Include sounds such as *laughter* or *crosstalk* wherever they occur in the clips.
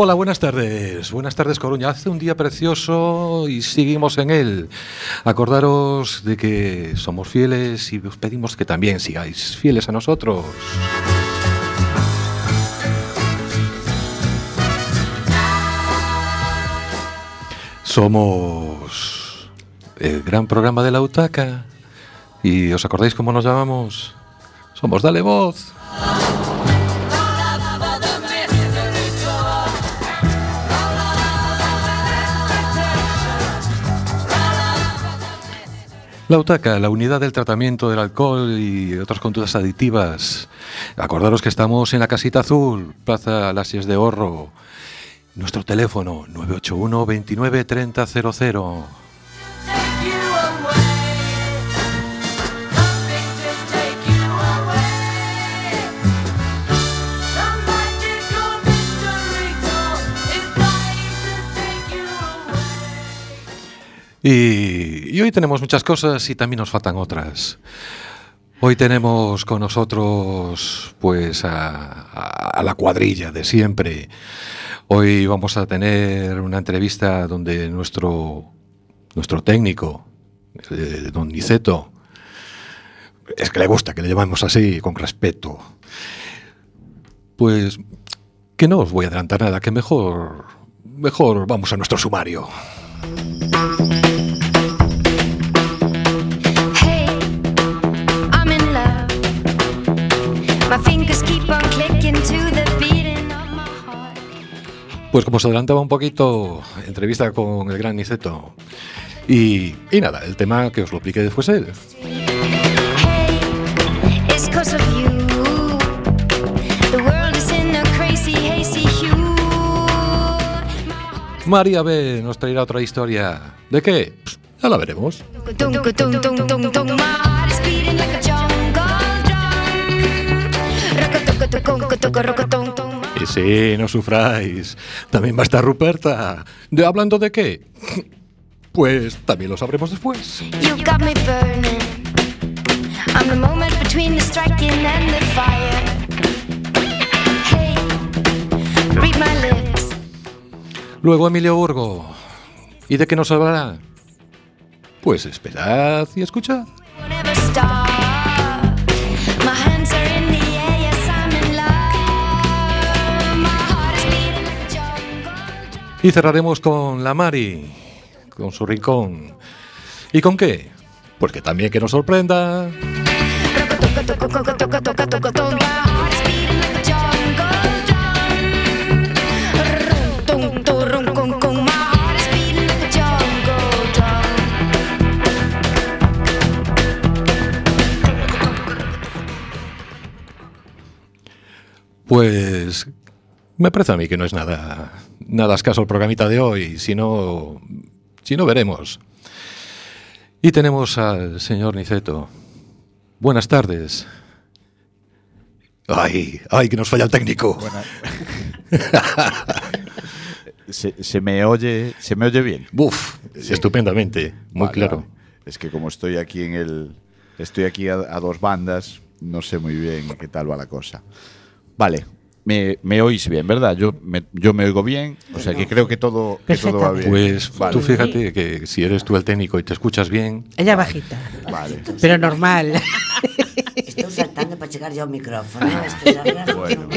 Hola, buenas tardes. Buenas tardes, Coruña. Hace un día precioso y seguimos en él. Acordaros de que somos fieles y os pedimos que también sigáis fieles a nosotros. Somos el gran programa de la UTACA. ¿Y os acordáis cómo nos llamamos? Somos Dale Voz. La UTACA, la unidad del tratamiento del alcohol y otras conductas aditivas. Acordaros que estamos en la casita azul, Plaza Lasies de Horro. Nuestro teléfono 981 29 30 00. Y, hoy tenemos muchas cosas y también nos faltan otras. Hoy tenemos con nosotros pues a, a- a la cuadrilla de siempre. Hoy vamos a tener una entrevista donde nuestro, nuestro técnico, eh, don Niceto, es que le gusta que le llamemos así, con respeto. Pues que no os voy a adelantar nada, que mejor, mejor vamos a nuestro sumario. Pues como se adelantaba un poquito, entrevista con el gran Niceto. Y, y nada, el tema que os lo explique después él. María B nos traerá otra historia. ¿De qué? Ya la veremos. Y sí, no sufráis. También va a estar Ruperta. ¿De hablando de qué? Pues también lo sabremos después. You got me burning. I'm the moment between the striking and the fire. Hey, read my lips. Luego Emilio Burgo. ¿Y de qué nos hablará? Pues esperad y escuchad. Won't ever stop. My hands are in the Y cerraremos con la Mari, con su rincón. ¿Y con qué? Pues que también que nos sorprenda. Pues me parece a mí que no es nada, nada escaso el programita de hoy, si no, si no veremos. Y tenemos al señor Niceto. Buenas tardes. Ay, ay, que nos falla el técnico. *laughs* Se, se me oye, se me oye bien. Buf, estupendamente, muy Vale, claro. vale. Es que como estoy aquí en el, estoy aquí a, a dos bandas, no sé muy bien qué tal va la cosa. Vale, me, me oís bien, ¿verdad? Yo me, yo me oigo bien, o sea que creo que todo, que todo va bien. Pues Vale. tú fíjate que si eres tú el técnico y te escuchas bien, Ella bajita, Vale. pero normal. Estou saltando para chegar yo ao micrófono. Bueno.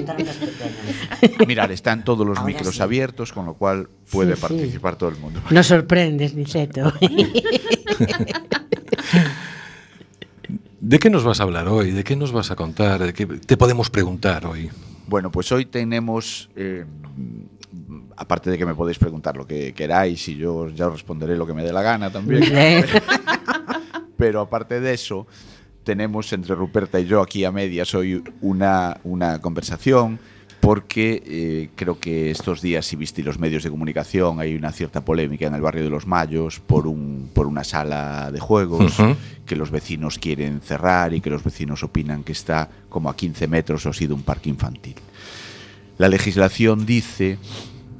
Mirar, están todos los Ahora micros sí. abiertos, con lo cual puede Sí, sí. participar todo el mundo. Nos sorprendes, Niceto. *laughs* ¿de qué nos vas a hablar hoy? ¿De qué nos vas a contar? ¿De qué te podemos preguntar hoy? Bueno, pues hoy tenemos, eh, aparte de que me podéis preguntar lo que queráis y yo ya os responderé lo que me dé la gana también. *laughs* Pero aparte de eso, tenemos entre Ruperta y yo aquí a medias hoy una, una conversación porque eh, creo que estos días, si viste los medios de comunicación, hay una cierta polémica en el barrio de Los Mayos por, un, por una sala de juegos que los vecinos quieren cerrar y que los vecinos opinan que está como a 15 metros o ha sido un parque infantil. La legislación dice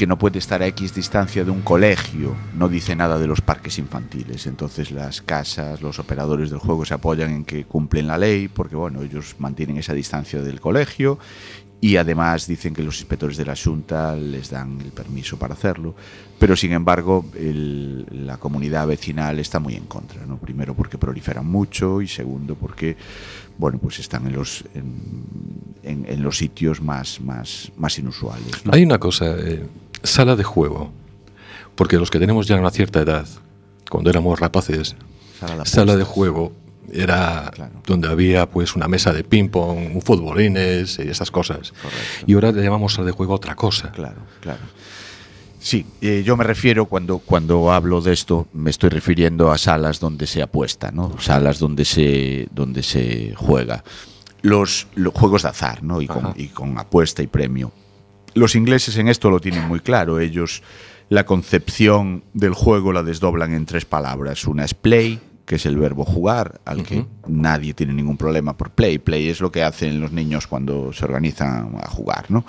que no puede estar a X distancia de un colegio, no dice nada de los parques infantiles. Entonces las casas, los operadores del juego se apoyan en que cumplen la ley porque bueno, ellos mantienen esa distancia del colegio y además dicen que los inspectores de la Junta les dan el permiso para hacerlo, pero sin embargo el- la comunidad vecinal está muy en contra, ¿no? Primero porque proliferan mucho y segundo porque bueno, pues están en los en, en- en los sitios más más más inusuales, ¿no? Hay una cosa, eh, sala de juego, porque los que tenemos ya una cierta edad, cuando éramos rapaces, Sala de juego era Claro. donde había pues una mesa de ping pong, un futbolines y esas cosas. Correcto. Y ahora le llamamos sala de juego otra cosa. Claro, claro. Sí, eh, yo me refiero cuando, cuando hablo de esto, me estoy refiriendo a salas donde se apuesta, ¿no? Salas donde se, donde se juega. Los, los juegos de azar, ¿no? Y con, y con apuesta y premio. Los ingleses en esto lo tienen muy claro. Ellos la concepción del juego la desdoblan en tres palabras. Una es play, que es el verbo jugar, al que nadie tiene ningún problema por play. Play es lo que hacen los niños cuando se organizan a jugar, ¿no?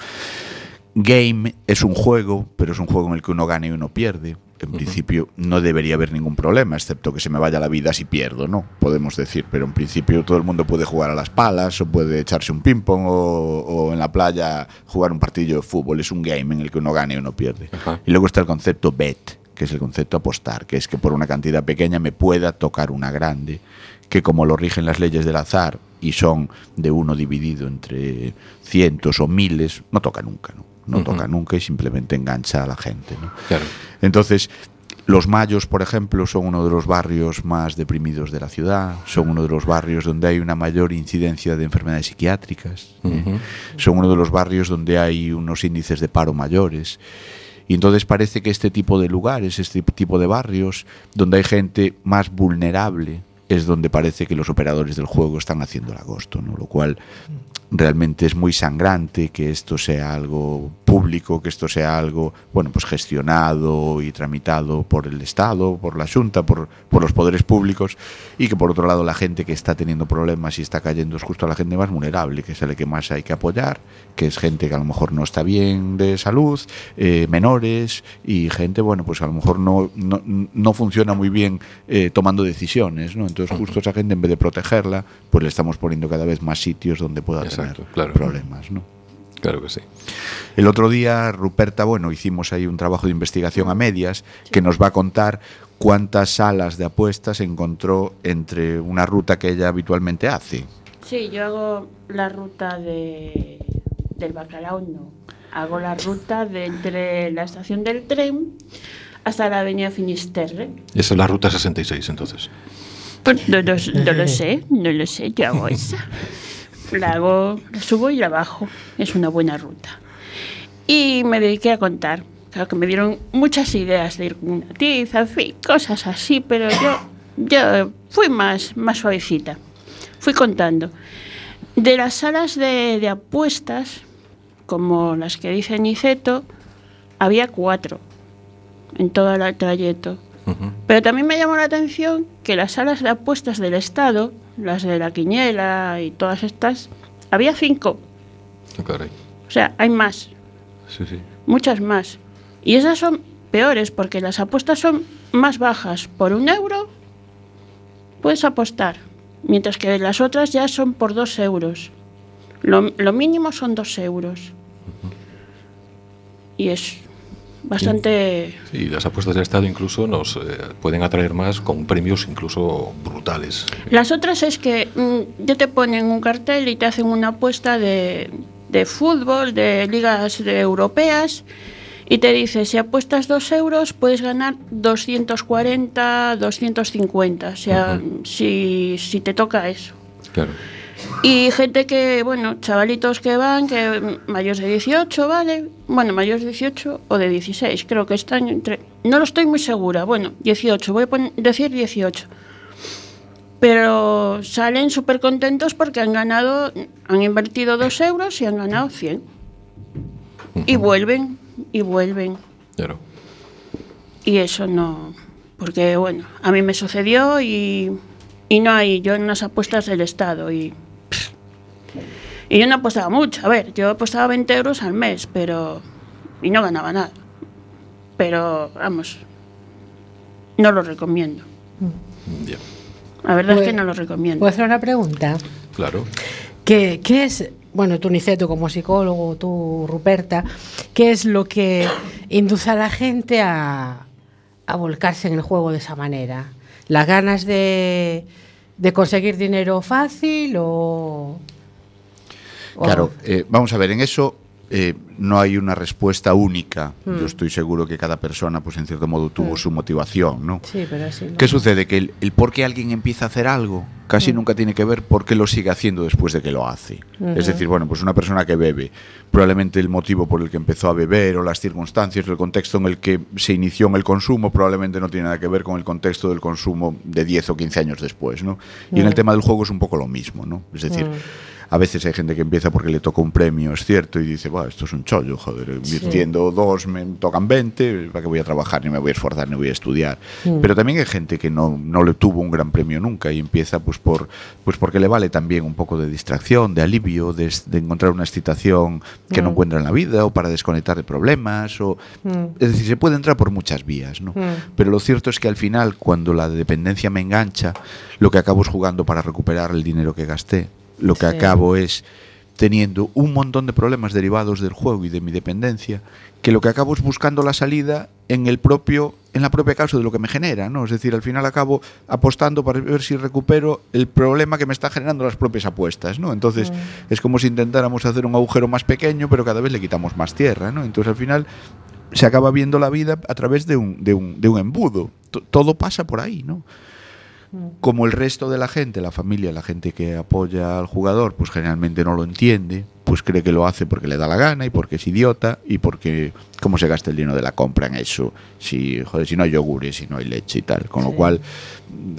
Game es un juego, pero es un juego en el que uno gana y uno pierde. En principio no debería haber ningún problema, excepto que se me vaya la vida si pierdo, ¿no? Podemos decir, pero en principio todo el mundo puede jugar a las palas o puede echarse un ping-pong o, o en la playa jugar un partido de fútbol. Es un game en el que uno gana y uno pierde. Y luego está el concepto bet, que es el concepto apostar, que es que por una cantidad pequeña me pueda tocar una grande, que como lo rigen las leyes del azar y son de uno dividido entre cientos o miles, no toca nunca, ¿no? No toca nunca y simplemente engancha a la gente, ¿no? Claro. Entonces, los Mayos, por ejemplo, son uno de los barrios más deprimidos de la ciudad, son uno de los barrios donde hay una mayor incidencia de enfermedades psiquiátricas, ¿eh? Son uno de los barrios donde hay unos índices de paro mayores. Y entonces parece que este tipo de lugares, este tipo de barrios, donde hay gente más vulnerable, es donde parece que los operadores del juego están haciendo el agosto, ¿no? Lo cual realmente es muy sangrante que esto sea algo público, que esto sea algo, bueno, pues gestionado y tramitado por el Estado, por la Junta, por, por los poderes públicos, y que por otro lado la gente que está teniendo problemas y está cayendo es justo la gente más vulnerable, que es a la que más hay que apoyar, que es gente que a lo mejor no está bien de salud, eh, menores y gente, bueno, pues a lo mejor no, no, no funciona muy bien eh, tomando decisiones, ¿no? Entonces justo esa gente en vez de protegerla, pues le estamos poniendo cada vez más sitios donde pueda tener claro. problemas, ¿no? Claro que sí. El otro día, Ruperta, bueno, hicimos ahí un trabajo de investigación a medias que nos va a contar cuántas salas de apuestas encontró entre una ruta que ella habitualmente hace. Sí, yo hago la ruta de, del bacalao, no. Hago la ruta de entre la estación del tren hasta la avenida Finisterre. Esa es la ruta 66, entonces. Pues no, lo- no lo sé, no lo sé, yo hago esa. *laughs* La hago, la subo y la bajo. Es una buena ruta. Y me dediqué a contar. Claro que me dieron muchas ideas de ir con una tiza, en fin, cosas así, pero yo, yo fui más, más suavecita. Fui contando. De las salas de, de apuestas, como las que dice Niceto, había cuatro en todo el trayecto. Pero también me llamó la atención que las salas de apuestas del Estado, las de la Quiñela y todas estas, había cinco. Caray. O sea, hay más, Sí, sí. muchas más. Y esas son peores porque las apuestas son más bajas. Por un euro puedes apostar, mientras que las otras ya son por dos euros. Lo, lo mínimo son dos euros. Y es bastante... Sí, las apuestas del Estado incluso nos eh, pueden atraer más con premios incluso brutales. Las otras es que mm, ya te ponen un cartel y te hacen una apuesta de, de fútbol, de ligas de europeas, y te dice, si apuestas dos euros, puedes ganar 240, 250, o sea, si, si te toca eso. Claro. Y gente que, bueno, chavalitos que van, que mayores de 18, ¿vale? Bueno, mayores de 18 o de 16, creo que están entre... No lo estoy muy segura, bueno, 18, voy a pon- decir 18. Pero salen súper contentos porque han ganado, han invertido 2 euros y han ganado 100. Y vuelven, y vuelven. Claro. Y eso no. Porque, bueno, a mí me sucedió y, y no hay. Yo en unas apuestas del Estado y. y yo no apostaba mucho. A ver, yo apostaba 20 euros al mes, pero. Y no ganaba nada. Pero, vamos. No lo recomiendo. Ya. La verdad es que Pues- no lo recomiendo. ¿Puedo hacer una pregunta? Claro. ¿Qué, qué es bueno, tú Niceto como psicólogo, tú Ruperta, ¿qué es lo que induce a la gente a, a volcarse en el juego de esa manera? ¿Las ganas de, de conseguir dinero fácil o...? O- Claro, eh, vamos a ver, en eso eh, no hay una respuesta única. Mm. Yo estoy seguro que cada persona, pues en cierto modo, tuvo Mm. su motivación, ¿no? Sí, pero así no. ¿Qué sucede? Que el, el por qué alguien empieza a hacer algo casi Mm. nunca tiene que ver por qué lo sigue haciendo después de que lo hace. Ujú. Es decir, bueno, pues una persona que bebe, probablemente el motivo por el que empezó a beber o las circunstancias, el contexto en el que se inició en el consumo, probablemente no tiene nada que ver con el contexto del consumo de 10 o 15 años después, ¿no? Y en el Mm. tema del juego es un poco lo mismo, ¿no? Es decir, Mm. A veces hay gente que empieza porque le toca un premio, es cierto, y dice, "Buah, esto es un chollo, joder, invirtiendo dos me tocan 20, ¿para qué voy a trabajar? Ni me voy a esforzar, ni voy a estudiar. Mm. Pero también hay gente que no, no le tuvo un gran premio nunca y empieza pues por pues porque le vale también un poco de distracción, de alivio, de, de encontrar una excitación que no Mm. encuentra en la vida o para desconectar de problemas o Mm. es decir, se puede entrar por muchas vías, ¿no? Pero lo cierto es que al final, cuando la dependencia me engancha, lo que acabo es jugando para recuperar el dinero que gasté. Lo que Sí. acabo es teniendo un montón de problemas derivados del juego y de mi dependencia, que lo que acabo es buscando la salida en el propio en la propia causa de lo que me genera, ¿no? Es decir, al final acabo apostando para ver si recupero el problema que me está generando las propias apuestas, ¿no? Entonces, es como si intentáramos hacer un agujero más pequeño, pero cada vez le quitamos más tierra, ¿no? Entonces, al final se acaba viendo la vida a través de un, de un, de un embudo. T- todo pasa por ahí, ¿no? Como el resto de la gente, la familia, la gente que apoya al jugador, pues generalmente no lo entiende, pues cree que lo hace porque le da la gana y porque es idiota y porque cómo se gasta el dinero de la compra en eso, si joder, si no hay yogures, si no hay leche y tal, con lo cual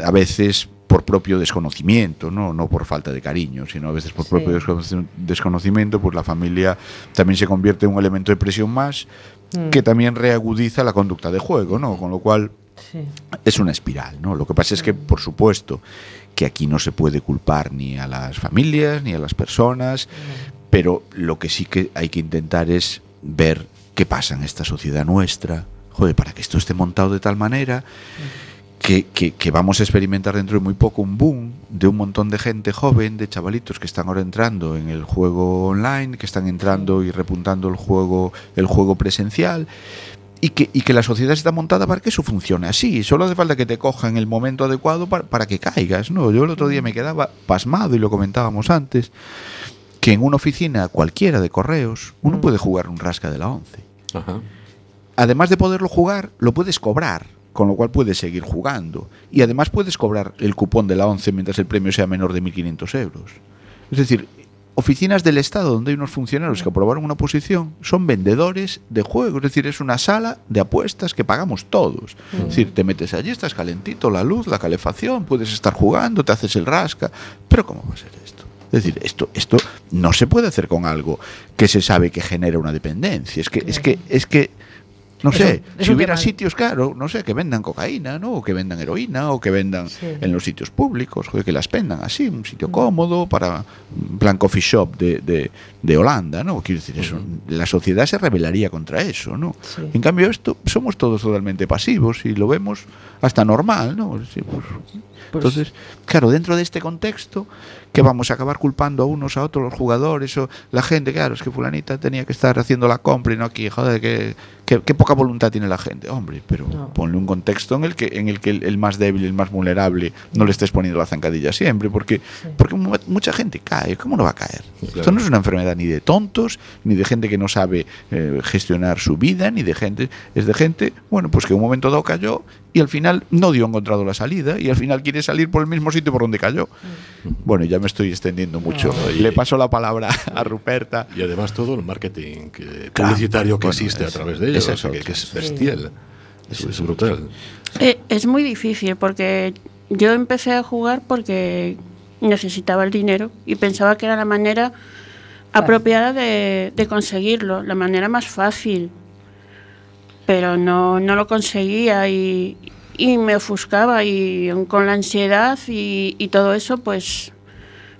a veces por propio desconocimiento, ¿no? no por falta de cariño, sino a veces por Sí. propio desconoci- desconocimiento, pues la familia también se convierte en un elemento de presión más Mm. que también reagudiza la conducta de juego, ¿no? Con lo cual Sí. es una espiral, ¿no? Lo que pasa es que, por supuesto, que aquí no se puede culpar ni a las familias ni a las personas, pero lo que sí que hay que intentar es ver qué pasa en esta sociedad nuestra, joder, para que esto esté montado de tal manera que, que- que vamos a experimentar dentro de muy poco un boom de un montón de gente joven, de chavalitos que están ahora entrando en el juego online, que están entrando y repuntando el juego, el juego presencial. Y que, y que la sociedad está montada para que eso funcione así. Solo hace falta que te coja en el momento adecuado para, para que caigas. ¿no? Yo el otro día me quedaba pasmado, y lo comentábamos antes, que en una oficina cualquiera de correos uno puede jugar un rasca de la 11 Ajá. además de poderlo jugar, lo puedes cobrar, con lo cual puedes seguir jugando. Y además puedes cobrar el cupón de la 11 mientras el premio sea menor de 1.500 euros. Es decir, oficinas del Estado donde hay unos funcionarios que aprobaron una posición son vendedores de juegos. Es decir, es una sala de apuestas que pagamos todos. Es decir, te metes allí, estás calentito, la luz, la calefacción, puedes estar jugando, te haces el rasca. Pero ¿cómo va a ser esto? Es decir, esto, esto no se puede hacer con algo que se sabe que genera una dependencia. Es que, es que, es que, no sé, si hubiera sitios, claro, no sé, que vendan cocaína, ¿no? O que vendan heroína, o que vendan Sí. en los sitios públicos, joder, que las vendan así, un sitio cómodo para un plan coffee shop de, de, de Holanda, ¿no? Quiero decir, eso, la sociedad se rebelaría contra eso, ¿no? Sí. En cambio, esto somos todos totalmente pasivos y lo vemos hasta normal, ¿no? Sí, pues, entonces, claro, dentro de este contexto, que vamos a acabar culpando a unos a otros los jugadores o la gente, claro, es que fulanita tenía que estar haciendo la compra y no aquí, joder, que, que- qué poca voluntad tiene la gente, hombre, pero No. ponle un contexto en el que en el que el, el más débil, el más vulnerable, no le estés poniendo la zancadilla siempre, porque porque mu- mucha gente cae, ¿cómo no va a caer? Esto no es una enfermedad ni de tontos, ni de gente que no sabe eh, gestionar su vida, ni de gente, es de gente, bueno, pues que en un momento dado cayó y al final no dio encontrado la salida y al final quiere salir por el mismo sitio por donde cayó. Bueno, ya me estoy extendiendo mucho. No, y- Le paso la palabra a Ruperta. Y además todo el marketing que- Claro. publicitario que Bueno, existe a través de ello, esa o es que, es bestial. Es, es brutal. Eh, es muy difícil porque yo empecé a jugar porque necesitaba el dinero y pensaba que era la manera apropiada de, de conseguirlo, la manera más fácil. Pero no, no lo conseguía y, y me ofuscaba y con la ansiedad y, y todo eso pues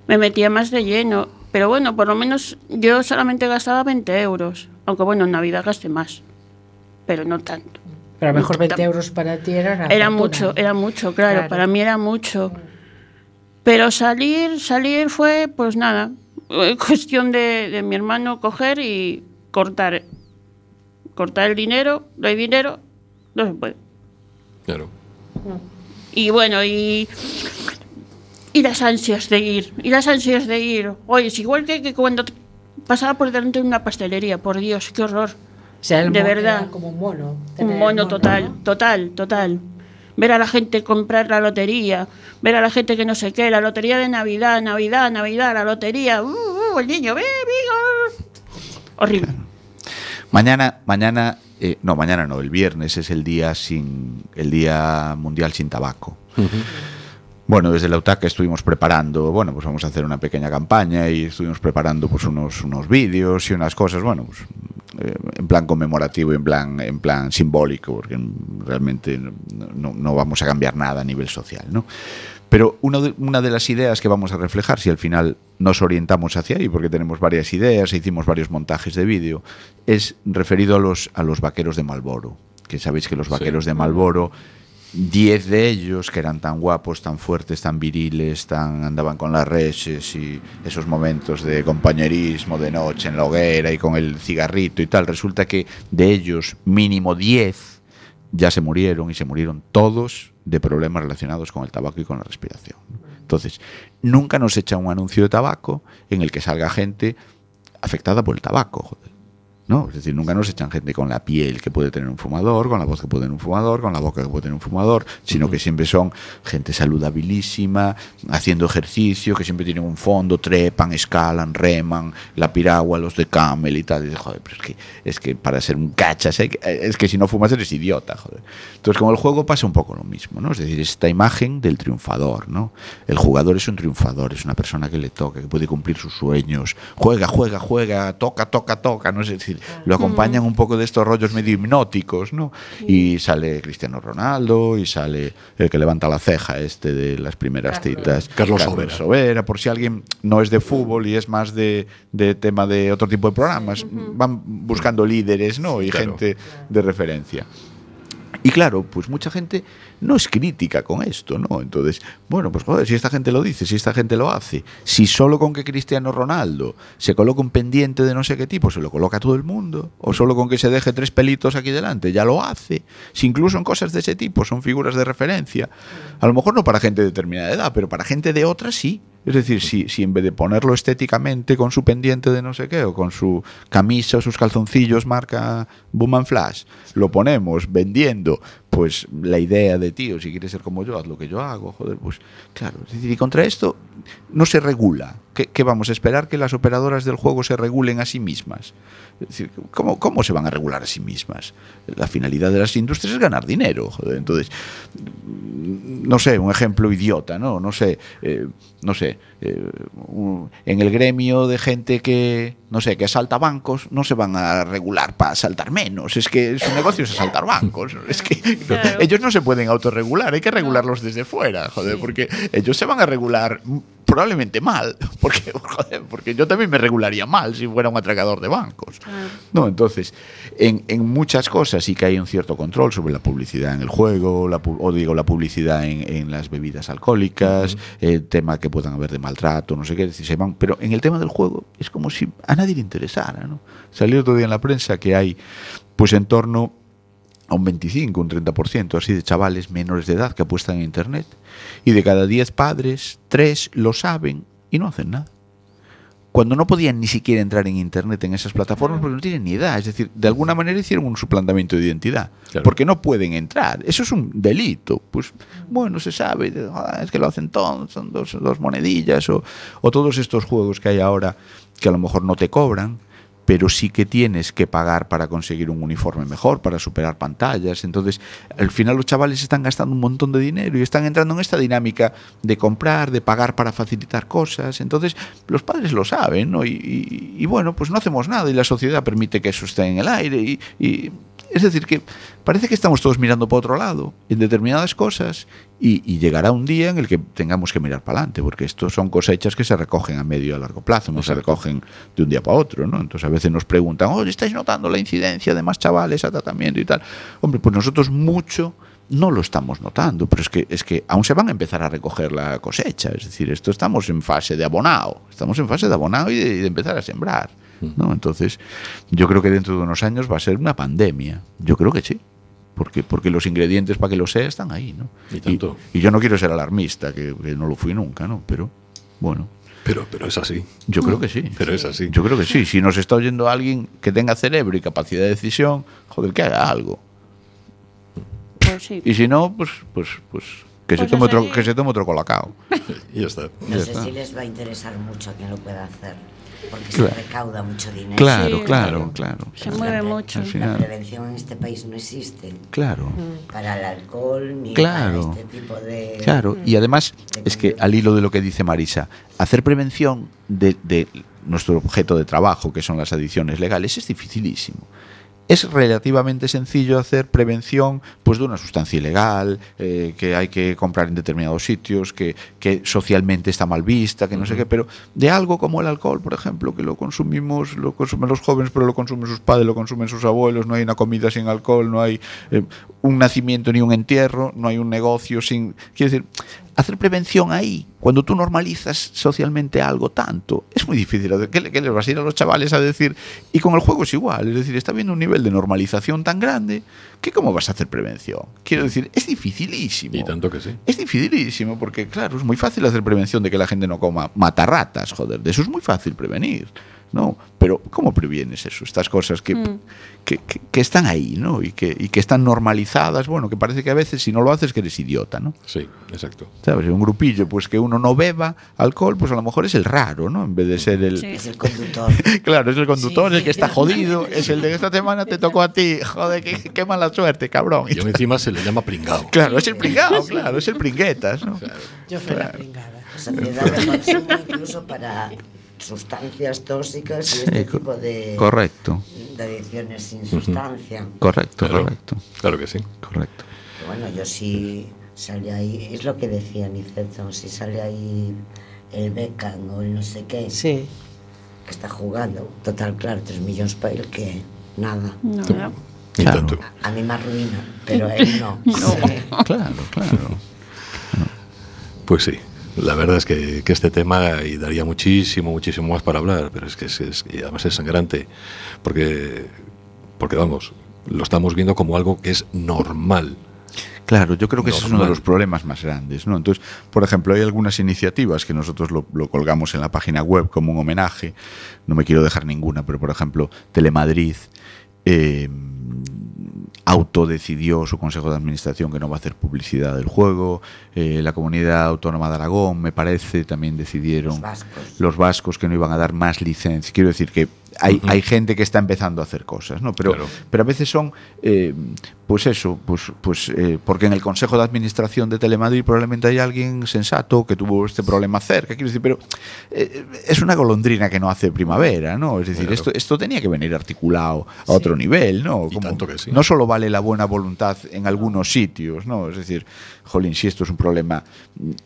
me metía más de lleno. Pero bueno, por lo menos yo solamente gastaba 20 euros, aunque bueno, en Navidad gasté más, pero no tanto. Pero a lo mejor 20 Tam- euros para ti era Era mucho, era mucho, claro, Claro. para mí era mucho. Pero salir, salir fue, pues nada, eh, cuestión de, de mi hermano coger y cortar. Cortar el dinero, no hay dinero, no se puede. Claro. Y bueno, y. Y las ansias de ir, y las ansias de ir. Oye, es igual que, que cuando pasaba por delante de una pastelería, por Dios, qué horror. O sea, el De mono verdad. era como un mono. Un tener mono total, ¿no? total, total. Ver a la gente comprar la lotería, ver a la gente que no sé qué, la lotería de Navidad, Navidad, Navidad, la lotería, uh, uh, el niño. Horrible. Mañana, mañana, eh, no, mañana no, el viernes es el día sin, el día mundial sin tabaco. Bueno, desde la UTAC estuvimos preparando, bueno, pues vamos a hacer una pequeña campaña y estuvimos preparando pues unos, unos vídeos y unas cosas, bueno, pues eh, en plan conmemorativo y en plan, en plan simbólico, porque realmente no, no- vamos a cambiar nada a nivel social, ¿no? Pero uno de- una de las ideas que vamos a reflejar, si al final nos orientamos hacia ahí, porque tenemos varias ideas e hicimos varios montajes de vídeo, es referido a los, a los vaqueros de Malboro. Que sabéis que los vaqueros de Malboro, 10 de ellos, que eran tan guapos, tan fuertes, tan viriles, tan andaban con las reses y esos momentos de compañerismo de noche en la hoguera y con el cigarrito y tal, resulta que de ellos mínimo 10 ya se murieron y se murieron todos de problemas relacionados con el tabaco y con la respiración. Entonces, nunca nos echa un anuncio de tabaco en el que salga gente afectada por el tabaco, joder. ¿No? Es decir, nunca nos echan gente con la piel que puede tener un fumador, con la voz que puede tener un fumador, con la boca que puede tener un fumador, sino que siempre son gente saludabilísima, haciendo ejercicio, que siempre tienen un fondo, trepan, escalan, reman, la piragua, los de camel y tal. Y dices, joder, pero es que, es que para ser un cachas, es que si no fumas eres idiota, joder. Entonces, con el juego pasa un poco lo mismo, ¿no? Es decir, esta imagen del triunfador, ¿no? El jugador es un triunfador, es una persona que le toca, que puede cumplir sus sueños, juega, juega, juega, toca, toca, toca, ¿no? Es decir, lo acompañan un poco de estos rollos medio hipnóticos, ¿no? Y sale Cristiano Ronaldo y sale el que levanta la ceja este de las primeras citas. Carlos Sobera. Sobera, por si alguien no es de fútbol y es más de, de tema de otro tipo de programas, van buscando líderes, ¿no? Y Claro. gente de referencia. Y claro, pues mucha gente no es crítica con esto, ¿no? Entonces, bueno, pues joder, si esta gente lo dice, si esta gente lo hace, si solo con que Cristiano Ronaldo se coloca un pendiente de no sé qué tipo, se lo coloca todo el mundo, o solo con que se deje tres pelitos aquí delante, ya lo hace. Si incluso en cosas de ese tipo son figuras de referencia, a lo mejor no para gente de determinada edad, pero para gente de otra sí. Es decir, si, si en vez de ponerlo estéticamente con su pendiente de no sé qué, o con su camisa o sus calzoncillos marca Boom and Flash, lo ponemos vendiendo, pues la idea de tío, si quieres ser como yo, haz lo que yo hago, joder, pues claro. Es decir, y contra esto no se regula. ¿Qué, qué vamos a esperar que las operadoras del juego se regulen a sí mismas? Es decir, ¿cómo, ¿cómo se van a regular a sí mismas? La finalidad de las industrias es ganar dinero, joder. Entonces, no sé, un ejemplo idiota, ¿no? No sé, eh, no sé, eh, un- en el gremio de gente que, no sé, que asalta bancos, no se van a regular para asaltar menos, es que su negocio es asaltar bancos, es que Claro. ellos no se pueden autorregular, hay que regularlos desde fuera, joder, porque ellos se van a regular probablemente mal, *laughs* porque, joder, porque yo también me regularía mal si fuera un atracador de bancos. No, entonces, en, en muchas cosas sí que hay un cierto control sobre la publicidad en el juego, la, o digo, la publicidad en, en las bebidas alcohólicas, el tema que puedan haber de maltrato, no sé qué, decir, se van, pero en el tema del juego es como si a nadie le interesara, ¿no? Salió otro día en la prensa que hay, pues en torno a un 25, un 30% así de chavales menores de edad que apuestan en Internet. Y de cada 10 padres, 3 lo saben y no hacen nada. Cuando no podían ni siquiera entrar en Internet en esas plataformas porque no tienen ni edad. Es decir, de alguna manera hicieron un suplantamiento de identidad. Claro. Porque no pueden entrar. Eso es un delito. Pues bueno, se sabe. ah, Es que lo hacen todos, son dos, dos monedillas. O, o todos estos juegos que hay ahora que a lo mejor no te cobran pero sí que tienes que pagar para conseguir un uniforme mejor, para superar pantallas. Entonces, al final los chavales están gastando un montón de dinero y están entrando en esta dinámica de comprar, de pagar para facilitar cosas. Entonces, los padres lo saben, ¿no? Y, y- y bueno, pues no hacemos nada y la sociedad permite que eso esté en el aire. Y, y- es decir, que parece que estamos todos mirando para otro lado en determinadas cosas y, y llegará un día en el que tengamos que mirar para adelante, porque estos son cosechas que se recogen a medio y a largo plazo, no se recogen de un día para otro, ¿no? Entonces a veces nos preguntan, oye, ¿estáis notando la incidencia de más chavales a tratamiento y tal? Hombre, pues nosotros mucho no lo estamos notando, pero es que, es que aún se van a empezar a recoger la cosecha. Es decir, esto estamos en fase de abonado, estamos en fase de abonado y de, y de empezar a sembrar. ¿No? Entonces, yo creo que dentro de unos años va a ser una pandemia. Yo creo que sí. Porque, porque los ingredientes para que lo sea están ahí, ¿no? Y tanto. Y, yo no quiero ser alarmista, que, que no lo fui nunca, ¿no? Pero, bueno, Pero, pero es así. yo creo que sí. Pero es así. Yo creo que sí. Si nos está oyendo alguien que tenga cerebro y capacidad de decisión, joder, que haga algo. Pues sí. Y si no, pues, pues, pues que, se Pues tome otro, que se tome otro colacao. Y *laughs* ya está. No Ya sé está. si les va a interesar mucho a quien lo pueda hacer, porque Claro. se recauda mucho dinero. Claro, Sí, claro, claro. Se La mueve mucho. Al La prevención en este país no existe Claro. para el alcohol ni Claro. para este tipo de... Claro, y además es que al hilo de lo que dice Marisa, hacer prevención de, de nuestro objeto de trabajo, que son las adicciones legales, es dificilísimo. Es relativamente sencillo hacer prevención pues, de una sustancia ilegal, eh, que hay que comprar en determinados sitios, que, que socialmente está mal vista, que no sé qué, pero de algo como el alcohol, por ejemplo, que lo consumimos, lo consumen los jóvenes, pero lo consumen sus padres, lo consumen sus abuelos, no hay una comida sin alcohol, no hay eh, un nacimiento ni un entierro, no hay un negocio sin... Quiero decir, hacer prevención ahí, cuando tú normalizas socialmente algo tanto, es muy difícil. ¿Qué, le- qué les vas a ir a los chavales a decir? Y con el juego es igual, es decir, está habiendo un nivel de normalización tan grande que ¿cómo vas a hacer prevención? Quiero decir, es dificilísimo. Y tanto que sí. Es dificilísimo porque, claro, es muy fácil hacer prevención de que la gente no coma matarratas, joder, de eso es muy fácil prevenir, ¿no? Pero ¿cómo previenes eso? Estas cosas que, que, que- que están ahí, ¿no? Y que, y que están normalizadas, bueno, que parece que a veces si no lo haces que eres idiota, ¿no? Sí, exacto. ¿Sabes? Un grupillo, pues que uno no beba alcohol, pues a lo mejor es el raro, ¿no? En vez de ser el... Sí. Es el conductor. *laughs* Claro, es el conductor, el que está jodido, es el de esta semana te tocó a ti, joder, qué, qué mala suerte, cabrón. Y encima se le llama pringao. Claro, es el pringao, claro, es el pringuetas, ¿no? Yo fui la pringada. La sociedad lo consume incluso para sustancias tóxicas y este tipo de, Correcto, de adicciones sin sustancia. correcto, Claro, correcto, claro que sí. correcto. Bueno, yo sí sale ahí, es lo que decía Niceto, si sale ahí el Beckham o el no sé qué, Sí. que está jugando, total, claro, 3 millones para él que nada. No, no. Claro. A mí me arruina, pero a él *laughs* no. Claro, claro. Pues sí. La verdad es que, que este tema y daría muchísimo, muchísimo más para hablar, pero es que es, es- y además es sangrante, porque, porque vamos, lo estamos viendo como algo que es normal. Claro, yo creo que ese es uno de los problemas más grandes, ¿no? Entonces, por ejemplo, hay algunas iniciativas que nosotros lo, lo colgamos en la página web como un homenaje, no me quiero dejar ninguna, pero por ejemplo, Telemadrid eh, autodecidió su consejo de administración que no va a hacer publicidad del juego, eh, la comunidad autónoma de Aragón, me parece, también decidieron Los vascos. los vascos que no iban a dar más licencia. Quiero decir que hay, hay gente que está empezando a hacer cosas, ¿no? Pero, Claro. pero a veces son, eh, pues eso, pues, pues eh, porque en el Consejo de Administración de Telemadrid probablemente hay alguien sensato que tuvo este problema cerca, quiero decir, pero eh, es una golondrina que no hace primavera, ¿no? Es decir, Claro. esto, esto tenía que venir articulado a otro nivel, ¿no? Y tanto que sí. No solo vale la buena voluntad en algunos sitios, ¿no? Es decir, jolín, si esto es un problema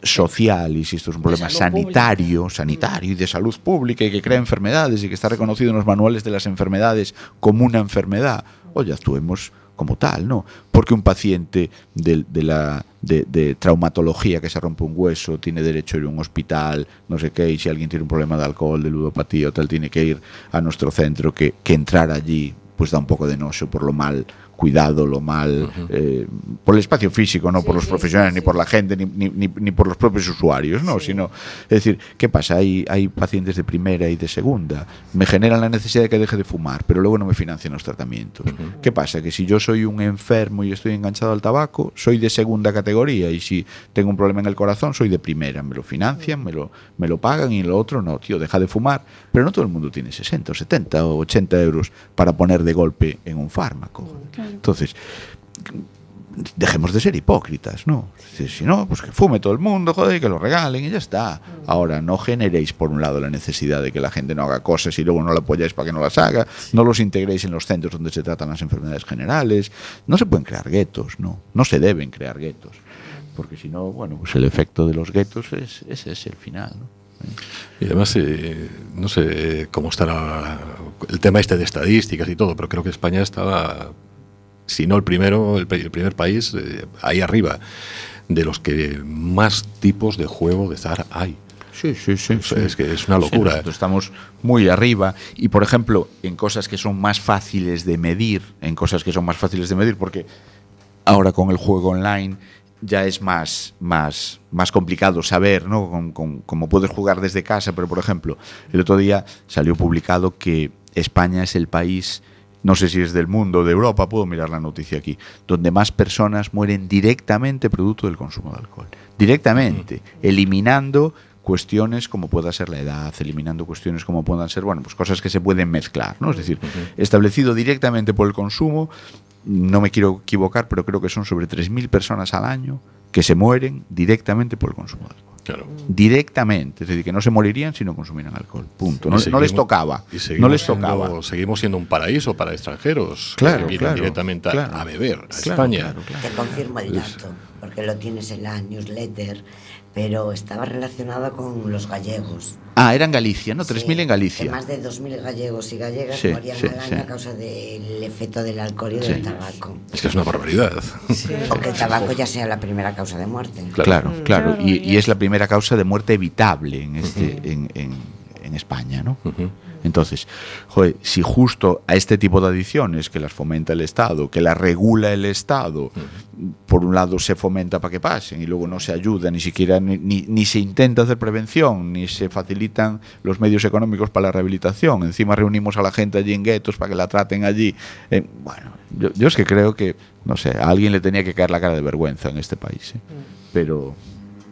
social y si esto es un problema pública. sanitario, sanitario y de salud pública y que crea enfermedades y que está reconocido en los manuales de las enfermedades como una enfermedad, oye, actuemos como tal, ¿no? Porque un paciente de, la, de, de traumatología que se rompe un hueso tiene derecho a ir a un hospital, no sé qué, y si alguien tiene un problema de alcohol, de ludopatía o tal, tiene que ir a nuestro centro, que, que entrar allí pues da un poco de noso por lo mal cuidado, lo mal, eh, por el espacio físico, no por los profesionales, ni por la gente, ni, ni, ni- ni por los propios usuarios, ¿no? Sino, es decir, ¿qué pasa? Hay, hay pacientes de primera y de segunda. Me generan la necesidad de que deje de fumar, pero luego no me financian los tratamientos. ¿Qué pasa? Que si yo soy un enfermo y estoy enganchado al tabaco, soy de segunda categoría, y si tengo un problema en el corazón, soy de primera. Me lo financian, me lo, me lo pagan, y lo otro no, tío, deja de fumar. Pero no todo el mundo tiene 60, o 70 o 80 euros para poner de golpe en un fármaco. Entonces, dejemos de ser hipócritas, ¿no? Si no, pues que fume todo el mundo, joder, y que lo regalen y ya está. Ahora, no generéis por un lado la necesidad de que la gente no haga cosas y luego no la apoyáis para que no las haga, no los integréis en los centros donde se tratan las enfermedades generales, no se pueden crear guetos, no, no se deben crear guetos, porque si no, bueno, pues el efecto de los guetos es, ese es el final, ¿no? Y además, eh, no sé cómo estará el tema este de estadísticas y todo, pero creo que España estaba si no el primero, el, primer país eh, ahí arriba, de los que más tipos de juego de azar hay. Sí, sí, sí. O sea, es que es una Sí, locura. nosotros estamos muy arriba y, por ejemplo, en cosas que son más fáciles de medir, en cosas que son más fáciles de medir, porque ahora con el juego online ya es más, más, más complicado saber, ¿no? Con, con- cómo puedes jugar desde casa, pero, por ejemplo, el otro día salió publicado que España es el país, no sé si es del mundo, de Europa, puedo mirar la noticia aquí, donde más personas mueren directamente producto del consumo de alcohol. Directamente, eliminando cuestiones como pueda ser la edad, eliminando cuestiones como puedan ser, bueno, pues cosas que se pueden mezclar, ¿no? Es decir, establecido directamente por el consumo, no me quiero equivocar, pero creo que son sobre 3.000 personas al año que se mueren directamente por el consumo de alcohol. Claro. Directamente, es decir, que no se morirían si no consumieran alcohol. Punto. No, les tocaba. y No seguimos les siendo- tocaba. seguimos siendo un paraíso para extranjeros Claro, que vienen claro, directamente a- claro. a, beber a Claro, España. claro, claro. Te confirmo el dato, porque lo tienes en la newsletter, pero estaba relacionado con los gallegos. Ah, era en Galicia, ¿no? 3.000 Sí, en Galicia. más de 2.000 gallegos y gallegas Sí, morían sí, al año sí. a causa del efecto del alcohol y Sí. del tabaco. Es que es una barbaridad. O que el tabaco ya sea la primera causa de muerte. Claro, claro. Claro, Y, y es la primera causa de muerte evitable en, este, en, en- en España, ¿no? Ujú. Entonces, joder, si justo a este tipo de adicciones que las fomenta el Estado, que las regula el Estado, por un lado se fomenta para que pasen y luego no se ayuda, ni siquiera ni, ni- ni se intenta hacer prevención, ni se facilitan los medios económicos para la rehabilitación. Encima reunimos a la gente allí en guetos para que la traten allí. Eh, bueno, yo, yo es que creo que, no sé, a alguien le tenía que caer la cara de vergüenza en este país. ¿eh? Pero,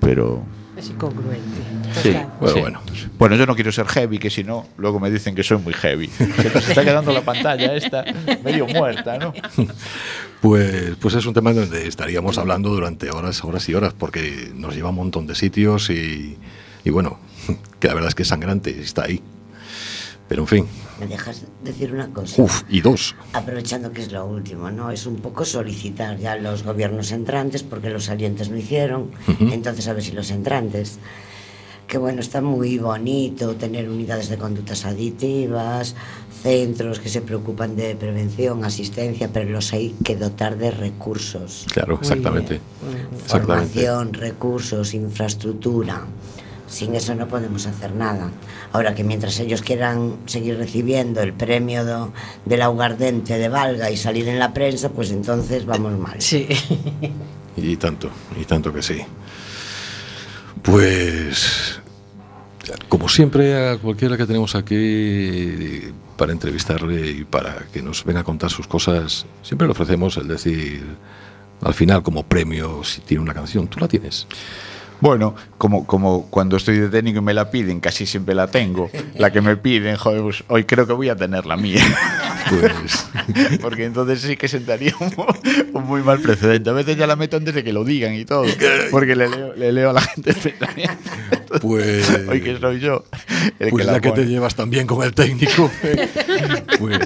pero Es incongruente. Sí. Bueno, sí. bueno. Bueno, yo no quiero ser heavy, que si no, luego me dicen que soy muy heavy. Se nos está *laughs* quedando la pantalla esta medio muerta, ¿no? Pues, pues es un tema donde estaríamos hablando durante horas, horas y horas, porque nos lleva a un montón de sitios y, y bueno, *laughs* que la verdad es que es sangrante, está ahí. Pero en fin, ¿Me dejas decir una cosa? uff, y dos. Aprovechando que es lo último, ¿no? Es un poco solicitar ya a los gobiernos entrantes, porque los salientes no hicieron, entonces a ver si los entrantes. Que bueno, está muy bonito tener unidades de conductas aditivas, centros que se preocupan de prevención, asistencia, pero los hay que dotar de recursos. Claro, exactamente. Exactamente. Formación, recursos, infraestructura. Sin eso no podemos hacer nada. Ahora que mientras ellos quieran seguir recibiendo el premio do- del aguardente de Valga y salir en la prensa, pues entonces vamos mal. Sí. *laughs* Y tanto, y tanto que sí. Pues, como siempre, a cualquiera que tenemos aquí para entrevistarle y para que nos venga a contar sus cosas, siempre le ofrecemos el decir, al final, como premio, si tiene una canción, tú la tienes. Bueno, como, como cuando estoy de técnico y me la piden, casi siempre la tengo. La que me piden, joder, pues hoy creo que voy a tener la mía. Pues, *laughs* Porque entonces sí que sentaría un, un muy mal precedente. A veces ya la meto antes de que lo digan y todo. Porque le leo, le leo a la gente el pensamiento. pues, *laughs* Hoy que soy yo. el pues la que te llevas tan bien con el técnico, *laughs* pues,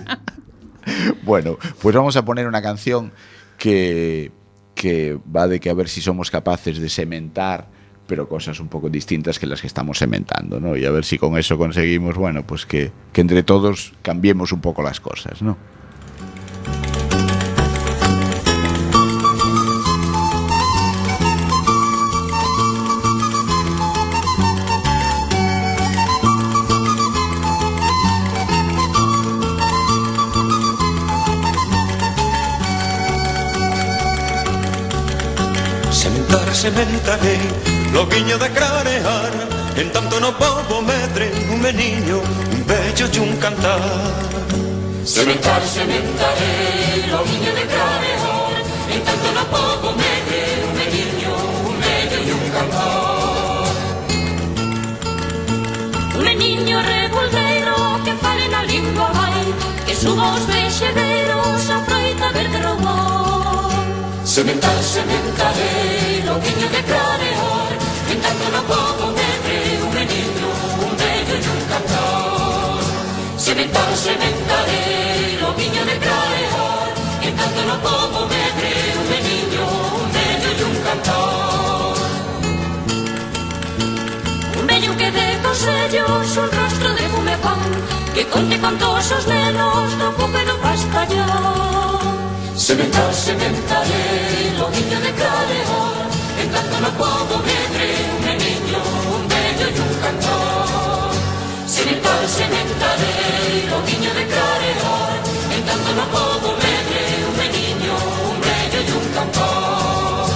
Bueno, pues vamos a poner una canción que, que va de que a ver si somos capaces de cementar, pero cosas un poco distintas que las que estamos cementando, ¿no? Y a ver si con eso conseguimos, bueno, pues que, que entre todos cambiemos un poco las cosas, ¿no? Sementar, lo viño da clarear En tanto no povo medre un meniño, un bello e un cantar. Sementar, sementaré, lo viño da clarear En tanto no povo medre un meniño, un bello e un cantar. Un meniño revoldeiro que fale na lingua vai Que suba os vexedeiros a froita verde robó Sementar, sementaré, lo viño da clarear todo medre un meniño, un bello e un cantor. Sementar, sementaré, o viño de clarear, en tanto no todo medre un meniño, un bello e un cantor. Un vello que dé consellos, un rostro de fume pan, que conte con todos os nenos do cupe no castellón. Sementar, sementaré, lo viño de clarear, en tanto no podo medre un meniño, Sementar, sementaré lo niño de Careor, en tanto no puedo medre un niño, un bello y un cantor.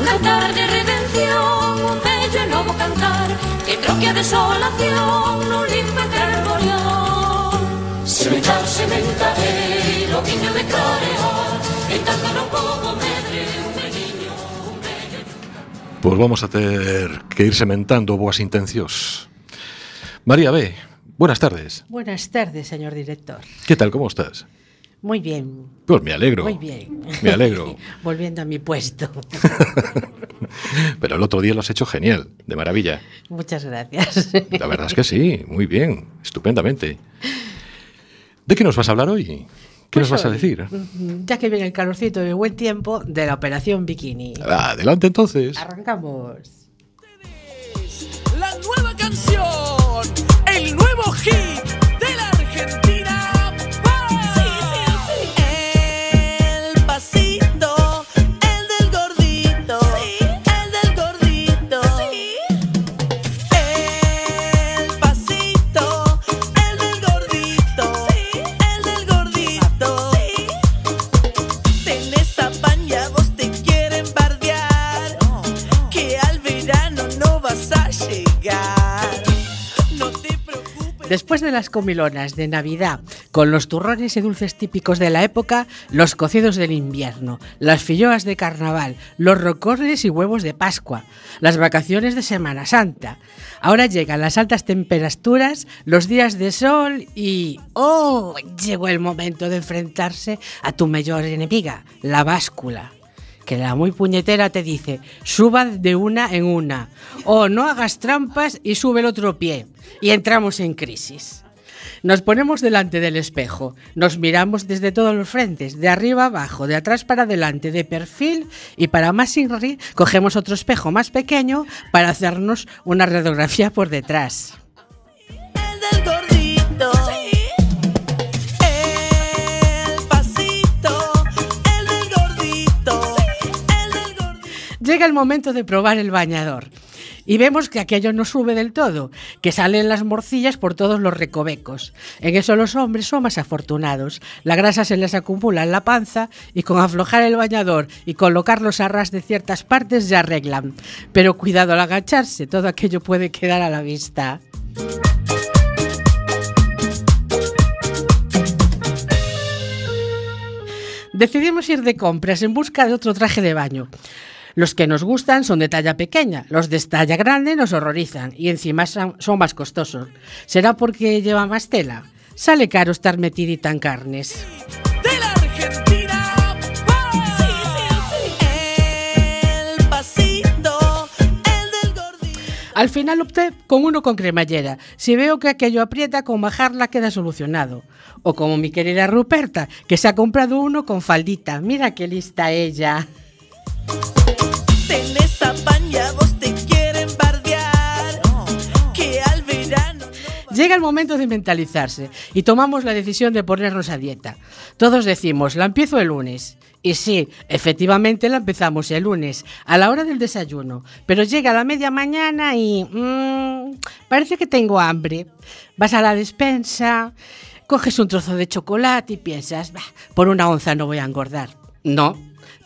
Unha tarde de redención, un bello e novo cantar Que troque a desolación nun limpe carborión Sementar, sementaré lo niño de Careor, en tanto no puedo medre Pois vamos a ter que ir sementando boas intencións. María B, buenas tardes. Buenas tardes, señor director. Que tal, como estás? Muy bien, Pois me alegro. muy bien. Me alegro. *laughs* Volviendo a mi puesto. *laughs* Pero el otro día lo has hecho genial, de maravilla. Muchas gracias. *laughs* La verdad es que sí, muy bien, estupendamente. ¿De qué nos vas a hablar hoy? ¿Qué Pues nos vas a decir? Ya que viene el calorcito y el buen tiempo de la operación bikini. Adelante entonces. Arrancamos. El Después de las comilonas de Navidad, con los turrones y dulces típicos de la época, los cocidos del invierno, las filloas de carnaval, los rocones y huevos de Pascua, las vacaciones de Semana Santa. Ahora llegan las altas temperaturas, los días de sol y... ¡Oh! Llegó el momento de enfrentarse a tu mayor enemiga, la báscula que la muy puñetera te dice, suba de una en una, o no hagas trampas y sube el otro pie. Y entramos en crisis. Nos ponemos delante del espejo, nos miramos desde todos los frentes, de arriba abajo, de atrás para adelante, de perfil y para más inri cogemos otro espejo más pequeño para hacernos una radiografía por detrás. El del Llega el momento de probar el bañador. Y vemos que aquello no sube del todo, que salen las morcillas por todos los recovecos. En eso los hombres son más afortunados. La grasa se les acumula en la panza y con aflojar el bañador y colocarlos a ras de ciertas partes ya arreglan. Pero cuidado al agacharse, todo aquello puede quedar a la vista. Decidimos ir de compras en busca de otro traje de baño. Los que nos gustan son de talla pequeña, los de talla grande nos horrorizan y encima son, más costosos. ¿Será porque lleva más tela? Sale caro estar metidita en carnes. Al final opté con uno con cremallera. Si veo que aquello aprieta, con bajarla queda solucionado. O como mi querida Ruperta, que se ha comprado uno con faldita. Mira qué lista ella. Llega el momento de mentalizarse y tomamos la decisión de ponernos a dieta. Todos decimos, la empiezo el lunes. Y sí, efectivamente la empezamos el lunes, a la hora del desayuno. Pero llega la media mañana y... mm, parece que tengo hambre. Vas a la despensa, coges un trozo de chocolate y piensas, "Bah, por una onza no voy a engordar. No,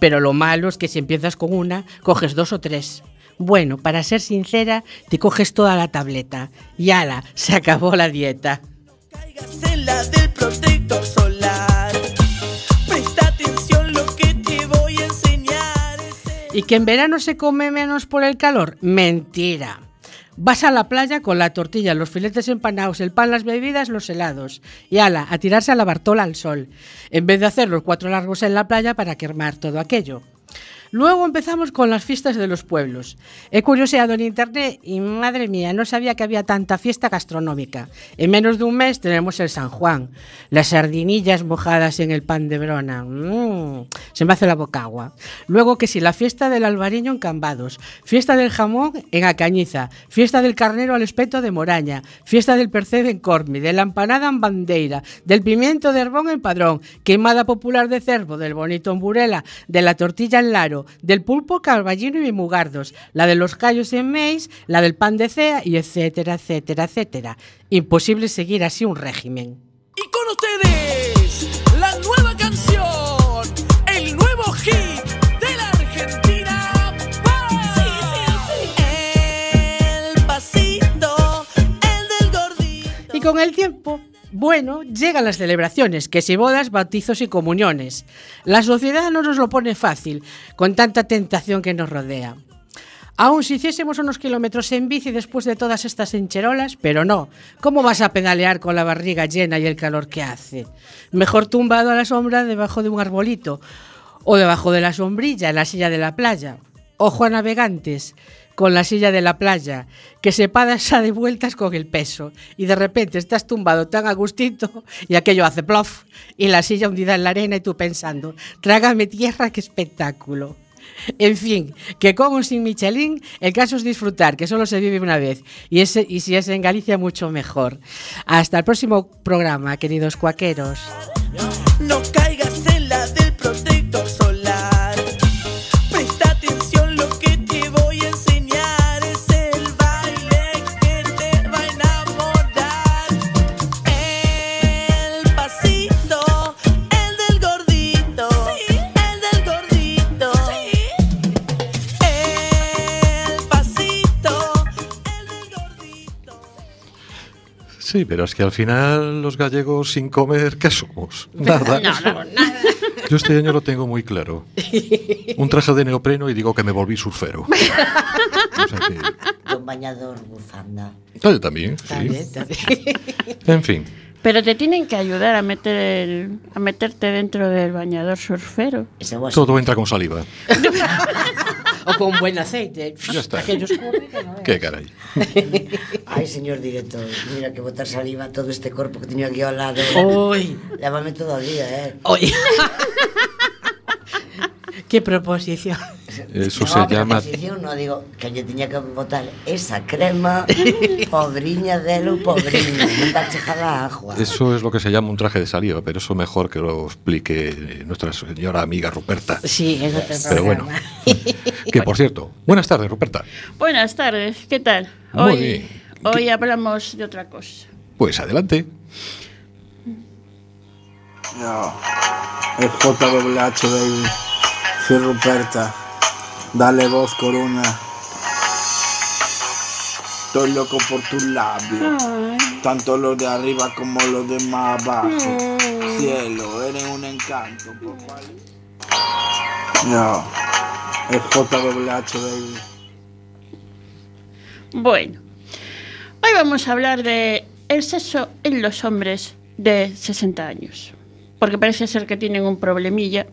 pero lo malo es que si empiezas con una, coges dos o tres. Bueno, para ser sincera, te coges toda la tableta. Y ala, se acabó la dieta. Caigas en la del protector solar. Presta atención lo que te voy a enseñar. ¿Y que en verano se come menos por el calor? Mentira. Vas a la playa con la tortilla, los filetes empanados, el pan, las bebidas, los helados. Y ala, a tirarse a la bartola al sol. En vez de hacer los cuatro largos en la playa para quemar todo aquello. Luego empezamos con las fiestas de los pueblos. He curioseado en internet y madre mía, no sabía que había tanta fiesta gastronómica. En menos de un mes tenemos el San Juan, las sardinillas mojadas en el pan de brona. Mm, se me hace la boca agua. Luego que si la fiesta del albariño en Cambados, fiesta del jamón en Acañiza, fiesta del carnero al espeto de Moraña, fiesta del percebe en Cormi, de la empanada en Bandeira, del pimiento de Herbón en Padrón, quemada popular de cervo, del bonito en Burela, de la tortilla en Laro, del pulpo carballino y mugardos, la de los callos en Meis, la del pan de cea y etcétera, etcétera, etcétera. Imposible seguir así un régimen. Y con ustedes, la nueva canción, el nuevo hit de la Argentina. El pasito, el del gordito. Y con el tiempo, bueno, llegan las celebraciones, que si bodas, bautizos y comuniones. La sociedad no nos lo pone fácil, con tanta tentación que nos rodea. Aún si hiciésemos unos kilómetros en bici después de todas estas encherolas, pero no. ¿Cómo vas a pedalear con la barriga llena y el calor que hace? Mejor tumbado a la sombra debajo de un arbolito o debajo de la sombrilla en la silla de la playa. Ojo a navegantes con la silla de la playa, que se pasa de *laughs* vueltas con el peso y de repente estás tumbado tan a gustito y aquello hace plof y la silla hundida en la arena y tú pensando, trágame tierra, qué espectáculo. En fin, que con o sin Michelin, el caso es disfrutar, que solo se vive una vez. Y, ese, y si es en Galicia, mucho mejor. Hasta el próximo programa, queridos cuaqueros. No Sí, pero es que al final los gallegos sin comer, ¿qué somos? Nada. *laughs* No, no, nada. Yo este año lo tengo muy claro. Un traje de neopreno y digo que me volví surfero. *laughs* O sea que- Un bañador bufanda. Ah, yo también, sí. También, también. *laughs* En fin. Pero te tienen que ayudar a, meter el- a meterte dentro del bañador surfero. Todo entra con saliva. o con buen aceite. Ya está. Aquellos no Que caray. *laughs* Ay, señor director, mira que botar saliva todo este corpo que tenía aquí ao lado. Uy. Lávame todo el día, eh. Oi. *laughs* Qué proposición. Eso no, se llama... no, digo que yo tenía que botar esa crema, pobriña delo, pobriña, non va a chejar a agua. Eso es lo que se llama un traje de saliva, pero eso mejor que lo explique nuestra señora amiga Ruperta. Sí, en otro Pero bueno. *laughs* Que por cierto, buenas tardes, Ruperta. Buenas tardes, ¿qué tal? Muy Hoy, bien. hoy hablamos de otra cosa. Pues adelante. No, es JWH, baby. Soy Ruperta. Dale voz, Corona. Estoy loco por tus labios. Tanto los de arriba como los de más abajo. Cielo, eres un encanto. No, es JWH, baby. Bueno, hoy vamos a hablar de el sexo en los hombres de 60 años. Porque parece ser que tienen un problemilla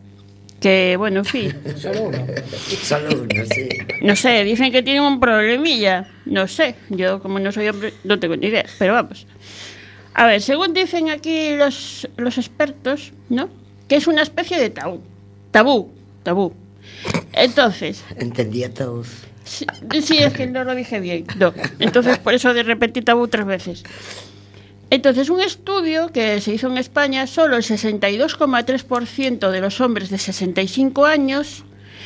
que, bueno, en fin, *laughs* Solo uno, sí. no sé, dicen que tienen un problemilla. No sé, yo como no soy hombre no tengo ni idea, pero vamos. A ver, según dicen aquí los, los expertos, ¿no? Que es una especie de tabú. Tabú, tabú. Entonces, Entendía todos. Sí, sí, es que no lo dije bien. No. Entonces, por eso de repente tabú tres veces. Entonces, un estudio que se hizo en España, solo el 62,3% de los hombres de 65 años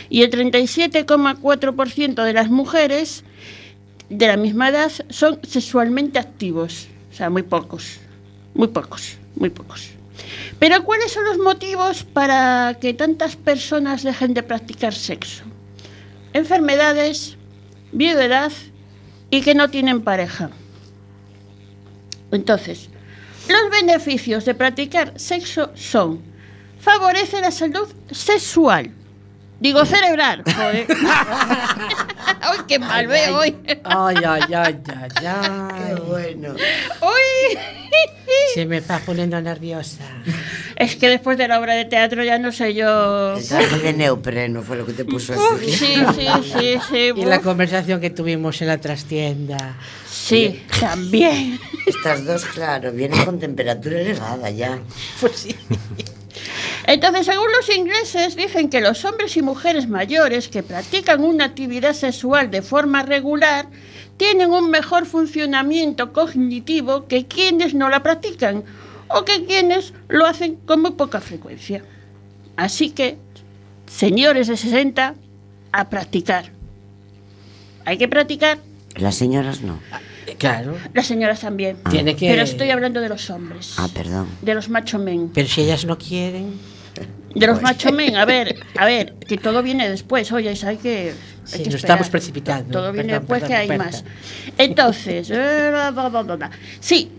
y el 37,4% de las mujeres de la misma edad son sexualmente activos. O sea, muy pocos. Muy pocos, muy pocos. Pero ¿cuáles son los motivos para que tantas personas dejen de practicar sexo? enfermedades, viudedad y que no tienen pareja. Entonces, los beneficios de practicar sexo son favorece la salud sexual. Digo cerebral. Joder. *laughs* ¡Ay, qué mal veo hoy! Ay, ay, ay, ay, *laughs* Qué ay. bueno. ¡Uy! Se me está poniendo nerviosa. Es que después de la obra de teatro ya no sé yo. El de neopreno fue lo que te puso así. sí, sí, sí, sí. Y la conversación que tuvimos en la trastienda. sí, también. Estas dos, claro, vienen con temperatura elevada ya. Pues sí. Entonces, según los ingleses, dicen que los hombres y mujeres mayores que practican una actividad sexual de forma regular tienen un mejor funcionamiento cognitivo que quienes no la practican o que quienes lo hacen con muy poca frecuencia. Así que, señores de 60, a practicar. Hay que practicar, Las señoras no. Claro. las señoras también. Tiene que. Pero estoy hablando de los hombres, Ah, perdón. de los macho men. Pero si ellas no quieren. De los macho men, a ver, a ver, que todo viene después, oye, hay que. hay que nos estamos precipitando. Todo viene Perdón, después perdón, que hay más. Entonces, *laughs* sí,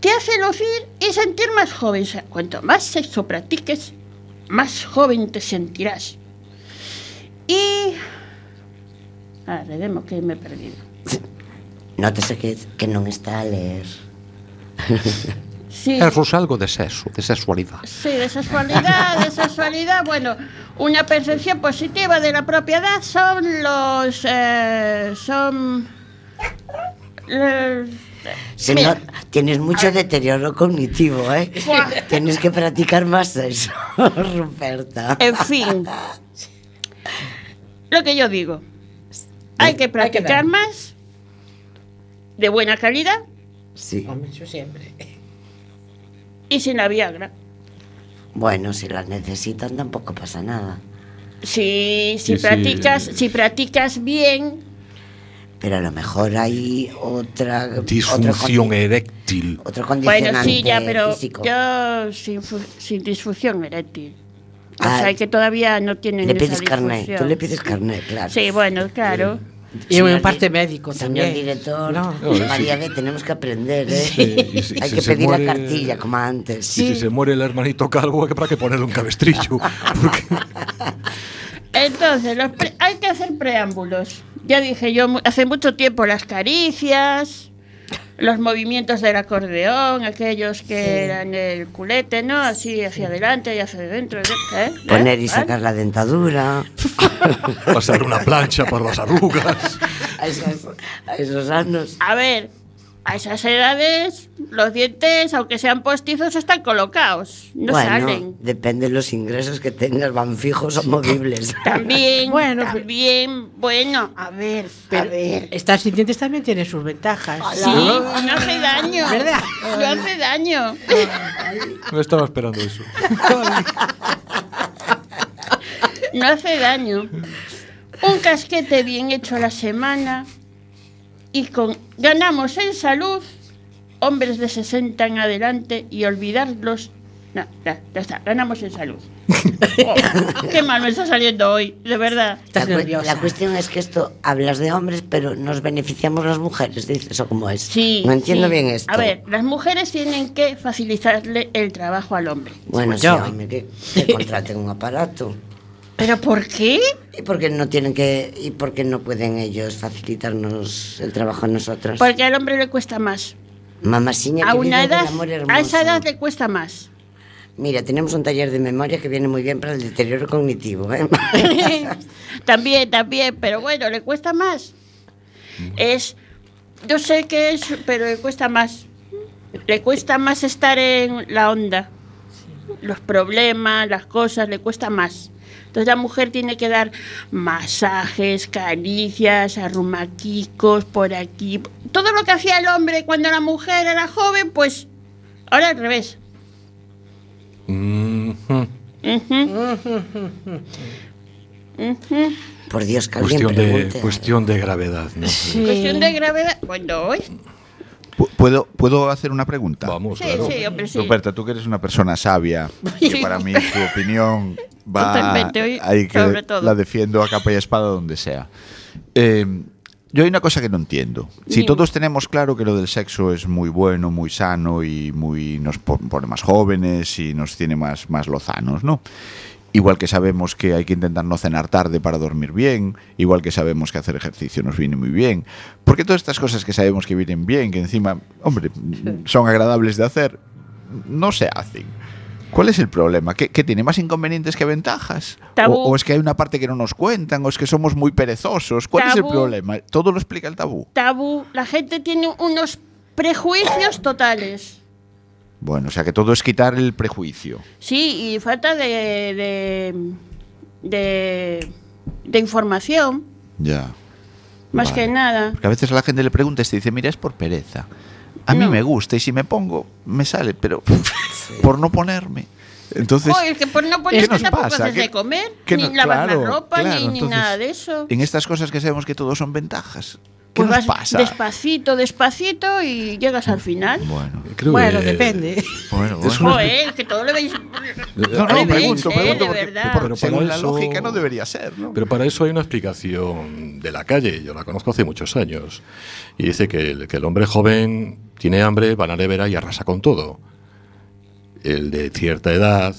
te hace lucir y sentir más joven. O sea, cuanto más sexo practiques, más joven te sentirás. Y. Ah, redemo que me he perdido. Nótese que, que non está a ler. *laughs* Sí. Eso es algo de sexo, de sexualidad. Sí, de sexualidad, de sexualidad. Bueno, una percepción positiva de la propiedad son los. eh, son. los- Se Mira. no- tienes mucho deterioro cognitivo, ¿eh? Tienes que practicar más eso, *laughs* Ruperta. En fin. Lo que yo digo. Hay que practicar más. De buena calidad Sí. Hombre, yo siempre. Y sin la Viagra. Bueno, si las necesitan tampoco pasa nada. Si, si Sí, sí. practicas, si practicas bien, Pero a lo mejor hay otra... otro Disfunción condi- eréctil. Otro condicionante bueno, sí, ya, pero físico. yo sin, sin disfunción eréctil. O Ah, sea, que todavía no tienen Le esa pides carnet, disfunción. tú le pides carnet, claro. Sí, bueno, claro. Y Señor en parte di- médico Señor también. director, No. No, sí. María B, tenemos que aprender, ¿eh? Sí, si- *laughs* Hay si que pedir muere- la cartilla, como antes. Y si se muere el hermanito calvo, habrá que ponerle un cabestrillo. *laughs* Porque... Entonces, los pre- hay que hacer preámbulos. Ya dije yo hace mucho tiempo las caricias, los movimientos del acordeón, aquellos que eran el culete, ¿no? Así hacia adelante y hacia adentro. ¿eh? Poner y ¿Eh? sacar la dentadura. *laughs* Pasar una plancha por las arrugas. *laughs* A esos, a esos años. A ver, a esas edades, los dientes, aunque sean postizos, están colocados, no bueno, salen. depende de los ingresos que tengas, van fijos o movibles. *laughs* También, *laughs* Bueno, pero- también, bueno, a ver, Pero a ver. estar sin dientes también tiene sus ventajas. Sí, no hace daño. ¿Verdad? No hace daño. No estaba esperando eso. *laughs* No hace daño. Un casquete bien hecho a la semana y con ganamos en salud hombres de 60 en adelante y olvidarlos. No, ya, ya está, ganamos en salud. *laughs* Oh, qué mal me está saliendo hoy, de verdad. Estás la, cu- nerviosa. la cuestión es que esto hablas de hombres, pero nos beneficiamos las mujeres, dices, o cómo es. Sí. No entiendo sí. bien esto. A ver, las mujeres tienen que facilitarle el trabajo al hombre. Bueno, sí, yo. hombre, que, que contraten un aparato. ¿Pero por qué? ¿Y por qué no tienen que y por qué no pueden ellos facilitarnos el trabajo a nosotras? Porque al hombre le cuesta más. Mamasiña, A una edad, amor a esa edad le cuesta más. Mira, tenemos un taller de memoria que viene muy bien para el deterioro cognitivo. ¿eh? *laughs* también, también, pero bueno, le cuesta más. Es, yo sé que es, pero le cuesta más. Le cuesta más estar en la onda. Los problemas, las cosas, le cuesta más. Entonces la mujer tiene que dar masajes, caricias, arrumaquicos por aquí. Todo lo que hacía el hombre cuando la mujer era joven, pues ahora al revés. Mhm. Ujú. Por Dios, que alguien Cuestión de, pregunte. cuestión de gravedad, ¿no? Cuestión de gravedad. Bueno, hoy. Pu- ¿Puedo, ¿Puedo hacer una pregunta? Vamos, Sí, claro. sí, hombre, sí. Ruperta, tú que eres una persona sabia, *laughs* que para mí tu opinión *laughs* va Totalmente, hoy, hay que sobre todo. la defiendo a capa y espada donde sea. Eh, yo hay una cosa que no entiendo. Si todos tenemos claro que lo del sexo es muy bueno, muy sano y muy nos po- pone más jóvenes y nos tiene más, más lozanos, ¿no? Igual que sabemos que hay que intentar no cenar tarde para dormir bien, igual que sabemos que hacer ejercicio nos viene muy bien. Porque todas estas cosas que sabemos que vienen bien, que encima, hombre, son agradables de hacer, no se hacen. ¿Cuál es el problema? ¿Que, que tiene más inconvenientes que ventajas? Tabú. O, o es que hay una parte que no nos cuentan? ¿O es que somos muy perezosos? ¿Cuál es el Tabú. problema? Todo lo explica el tabú. Tabú. La gente tiene unos prejuicios totales. Bueno, o sea que todo es quitar el prejuicio. Sí, y falta de, de, de, de información, Ya. más Vale. que nada. Porque a veces a la gente le pregunta y te dice, mira, es por pereza. A mí me gusta y si me pongo, me sale, pero *laughs* por no ponerme. Entonces, Joder, que por no ¿qué ponerte nos tampoco pasa? haces ¿Qué- de comer, qué ni no- lavas claro, la ropa, claro, ni, nada de eso. en estas cosas que sabemos que todos son ventajas, ¿qué Pues nos vas pasa? despacito, despacito y llegas al final. Bueno, Creo Bueno, que- depende. *laughs* bueno, *laughs* Es bueno. una- Joder, que todo lo veis. No, no, pregunto, eh, pregunto, de porque, Pero según para la eso- lógica no debería ser, ¿no? Pero para eso hay una explicación de la calle, yo la conozco hace muchos años. Y dice que el, que el hombre joven tiene hambre, va a la nevera y arrasa con todo. El de cierta edad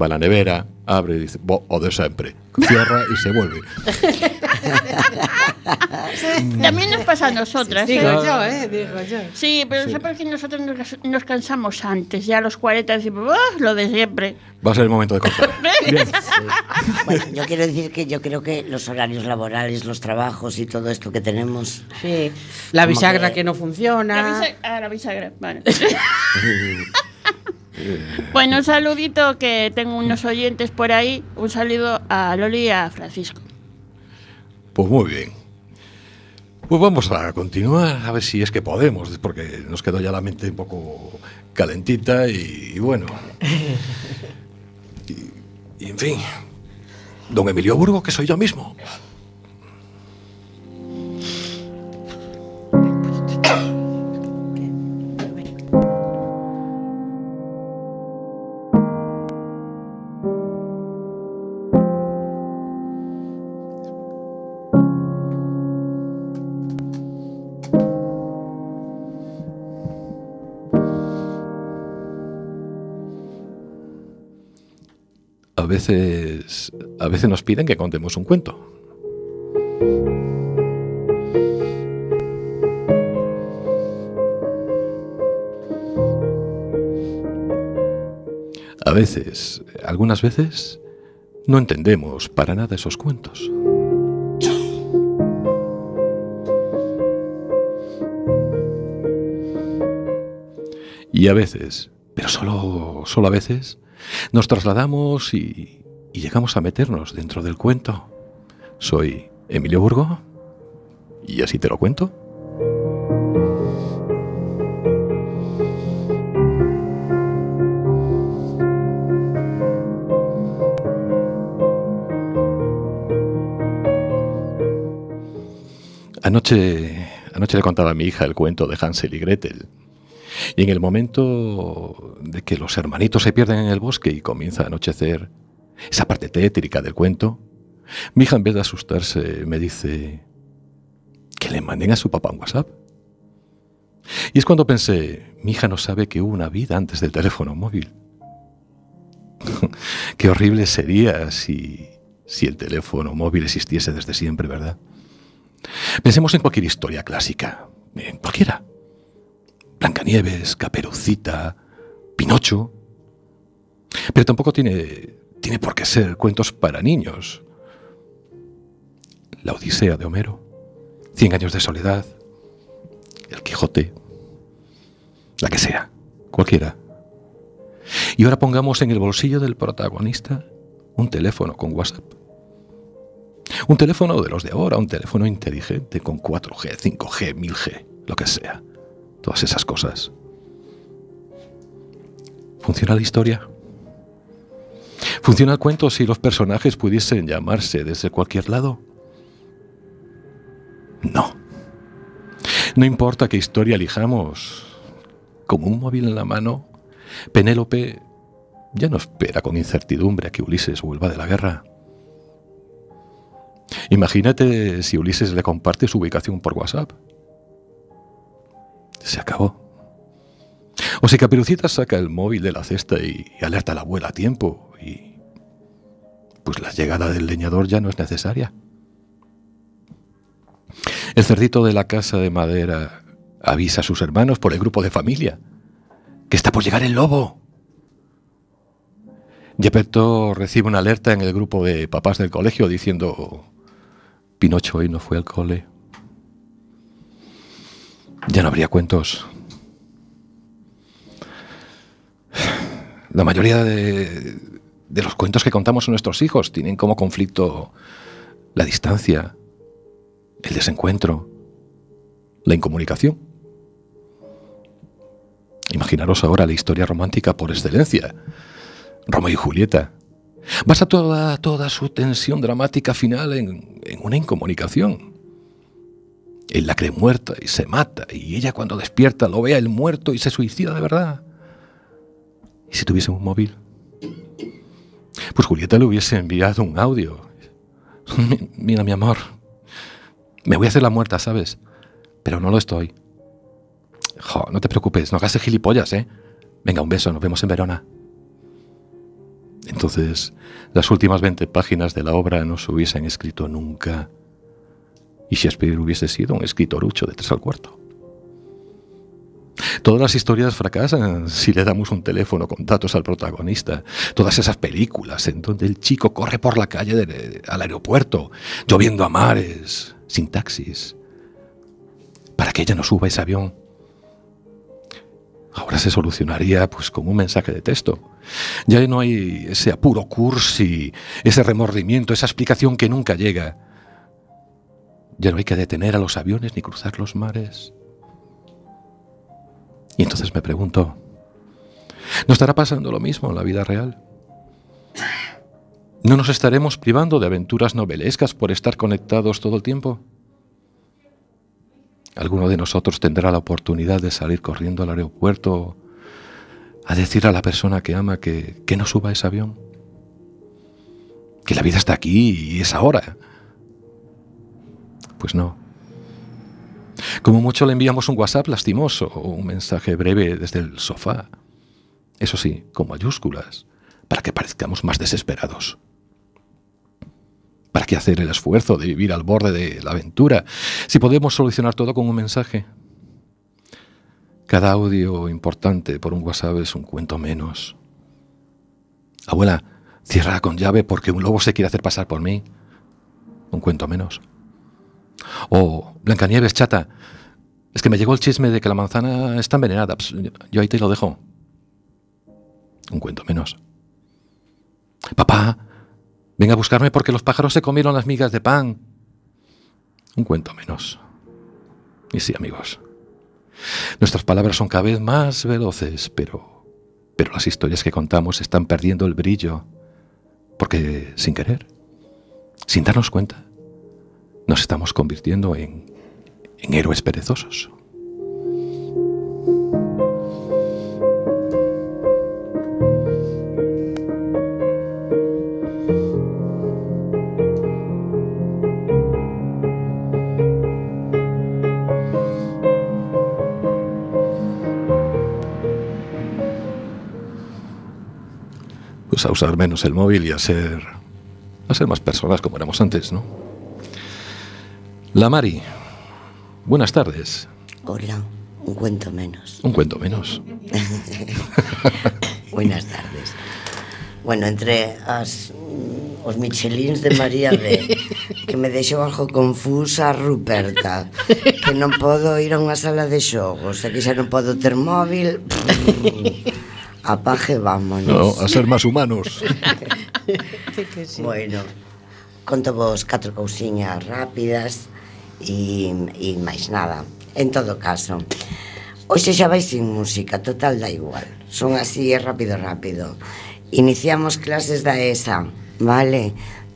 va a la nevera, abre y dice, "Bo, o de siempre. Cierra y se vuelve. *laughs* *laughs* También nos pasa a nosotras. ¿eh? Digo yo, ¿eh? Digo yo. Sí, pero Sí. ¿sabes que nosotros nos, nos cansamos antes? Ya a los 40 decimos, "Ah, lo de siempre. Va a ser el momento de cortar. *laughs* Bien. *laughs* Bueno, yo quiero decir que yo creo que los horarios laborales, los trabajos y todo esto que tenemos. Sí. La bisagra que- que no La funciona. bisa- ah, la bisagra, vale. bueno, un saludito que tengo unos oyentes por ahí. Un saludo a Loli y a Francisco. Pues muy bien. Pues vamos a continuar, a ver si es que podemos, porque nos quedó ya la mente un poco calentita y, y bueno. *laughs* Y, y en fin, don Emilio Burgo, que soy yo mismo. Veces, a veces nos piden que contemos un cuento. A veces, algunas veces, no entendemos para nada esos cuentos. Y a veces, pero solo, solo a veces, nos trasladamos y, llegamos a meternos dentro del cuento. Soy Emilio Burgo y así te lo cuento. Anoche, anoche le contaba a mi hija el cuento de Hansel y Gretel. Y en el momento de que los hermanitos se pierden en el bosque y comienza a anochecer, esa parte tétrica del cuento, mi hija en vez de asustarse me dice que le manden a su papá un WhatsApp. Y es cuando pensé, mi hija no sabe que hubo una vida antes del teléfono móvil. *laughs* Qué horrible sería si, si el teléfono móvil existiese desde siempre, ¿verdad? Pensemos en cualquier historia clásica, en cualquiera. Blancanieves, Caperucita, Pinocho. Pero tampoco tiene, tiene por qué ser cuentos para niños. La Odisea de Homero, Cien años de soledad, El Quijote, la que sea, cualquiera. Y ahora pongamos en el bolsillo del protagonista un teléfono con WhatsApp. Un teléfono de los de ahora, un teléfono inteligente con 4G, 5G, 1000G, lo que sea. Todas esas cosas. ¿Funciona la historia? ¿Funciona el cuento si los personajes pudiesen llamarse desde cualquier lado? No. No importa qué historia elijamos. Con un móvil en la mano, Penélope ya no espera con incertidumbre a que Ulises vuelva de la guerra. Imagínate si Ulises le comparte su ubicación por WhatsApp. Se acabó. O si Caperucita saca el móvil de la cesta y alerta a la abuela a tiempo y... Pues la llegada del leñador ya no es necesaria. El cerdito de la casa de madera avisa a sus hermanos por el grupo de familia que está por llegar el lobo. Gepetto recibe una alerta en el grupo de papás del colegio diciendo Pinocho hoy no fue al cole. Ya no habría cuentos. La mayoría de, de los cuentos que contamos a nuestros hijos tienen como conflicto la distancia, el desencuentro, la incomunicación. Imaginaros ahora la historia romántica por excelencia, Romeo y Julieta. Basa toda, toda su tensión dramática final en, en una incomunicación. Él la cree muerta y se mata, y ella cuando despierta lo ve a él muerto y se suicida de verdad. ¿Y si tuviese un móvil? Pues Julieta le hubiese enviado un audio. Mi- Mira, mi amor, me voy a hacer la muerta, ¿sabes? Pero no lo estoy. No te preocupes, no hagas gilipollas, ¿eh? Venga, un beso, nos vemos en Verona. Entonces, las últimas 20 páginas de la obra no se hubiesen escrito nunca. Y Shakespeare hubiese sido un escritorucho de tres al cuarto. Todas las historias fracasan si le damos un teléfono con datos al protagonista. Todas esas películas en donde el chico corre por la calle al aeropuerto, lloviendo a mares, sin taxis, para que ella no suba ese avión. Ahora se solucionaría pues con un mensaje de texto. Ya no hay ese apuro cursi, ese remordimiento, esa explicación que nunca llega. Ya no hay que detener a los aviones ni cruzar los mares. Y entonces me pregunto, ¿no estará pasando lo mismo en la vida real? ¿No nos estaremos privando de aventuras novelescas por estar conectados todo el tiempo? ¿Alguno de nosotros tendrá la oportunidad de salir corriendo al aeropuerto a decir a la persona que ama que, que no suba ese avión? Que la vida está aquí y es ahora. Pues no. Como mucho le enviamos un WhatsApp lastimoso o un mensaje breve desde el sofá. Eso sí, con mayúsculas, para que parezcamos más desesperados. ¿Para qué hacer el esfuerzo de vivir al borde de la aventura si podemos solucionar todo con un mensaje? Cada audio importante por un WhatsApp es un cuento menos. Abuela, cierra con llave porque un lobo se quiere hacer pasar por mí. Un cuento menos. O Blancanieves, chata, es que me llegó el chisme de que la manzana está envenenada. Ps, yo ahí te lo dejo. Un cuento menos. Papá, venga a buscarme porque los pájaros se comieron las migas de pan. Un cuento menos. Y sí, amigos. Nuestras palabras son cada vez más veloces, pero, pero las historias que contamos están perdiendo el brillo. Porque sin querer, sin darnos cuenta, nos estamos convirtiendo en, en héroes perezosos. Pues a usar menos el móvil y a ser, a ser más personas como éramos antes, ¿no? La Mari. Buenas tardes. Hola, un cuento menos. Un cuento menos. *laughs* Buenas tardes. Bueno, entre as mm, os michelins de María B que me deixou algo confusa a Ruperta que non podo ir a unha sala de xogos e que xa non podo ter móvil mm, apaje vámonos No, a ser más humanos. *laughs* Bueno, conto vos catro cousiñas rápidas e, e máis nada. En todo caso, hoxe xa vai sin música, total da igual. Son así, é rápido, rápido. Iniciamos clases da ESA, vale?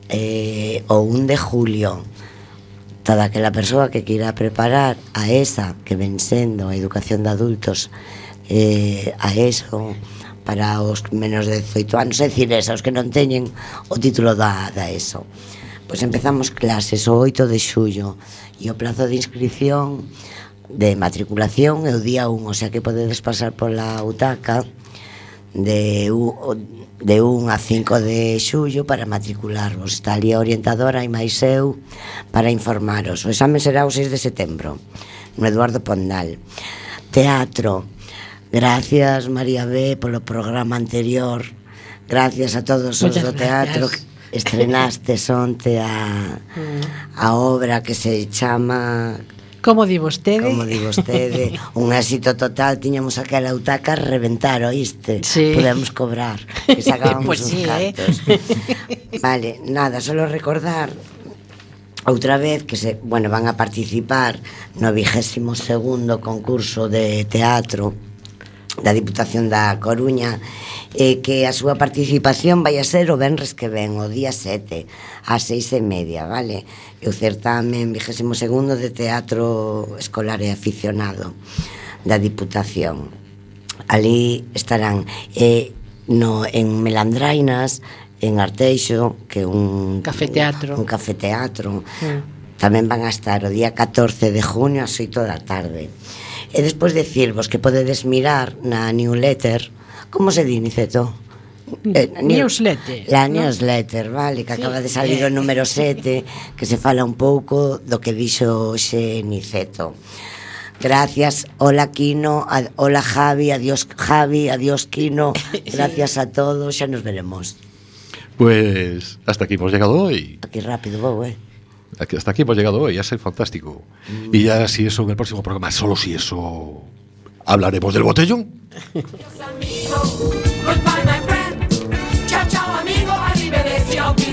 Eh, o 1 de julio. Toda aquela persoa que queira preparar a ESA, que ven sendo a educación de adultos, eh, a ESO, para os menos de 18 anos, é dicir, esa, os que non teñen o título da, da ESO. Pois empezamos clases o 8 de xullo e o plazo de inscripción de matriculación é o día 1, o sea que podedes pasar pola utaca de de 1 a 5 de xullo para matricularvos. Está ali a orientadora e máis eu para informaros. O exame será o 6 de setembro no Eduardo Pondal. Teatro. Gracias, María B, polo programa anterior. Gracias a todos os do gracias. teatro estrenastes *laughs* onte a, a obra que se chama Como di vostede? Como di vostede *laughs* Un éxito total, tiñamos aquela utaca Reventar, oíste? Sí. Podemos cobrar Que *laughs* sacábamos pues uns sí, eh. cantos eh? Vale, nada, solo recordar Outra vez que se, bueno, van a participar no vigésimo segundo concurso de teatro da Diputación da Coruña e que a súa participación vai a ser o Benres que ven, o día 7 ás seis e media, vale? E o certame 22 segundo de teatro escolar e aficionado da Diputación ali estarán eh, no, en Melandrainas en Arteixo que é un cafeteatro un cafeteatro mm. tamén van a estar o día 14 de junio ás 8 da tarde E despois decirvos que podedes mirar na newsletter, como se di, Niceto? Eh, newsletter. La newsletter, ¿no? vale, que acaba de salir eh. o número 7, que se fala un pouco do que dixo xe Niceto. Gracias, hola Kino, ad, hola Javi, adiós Javi, adiós Kino, *laughs* gracias a todos, xa nos veremos. Pues hasta aquí hemos llegado hoy. Aquí rápido vou, eh. Hasta aquí hemos llegado hoy, ha sido fantástico. Y ya si eso en el próximo programa, solo si eso hablaremos del botellón. *laughs*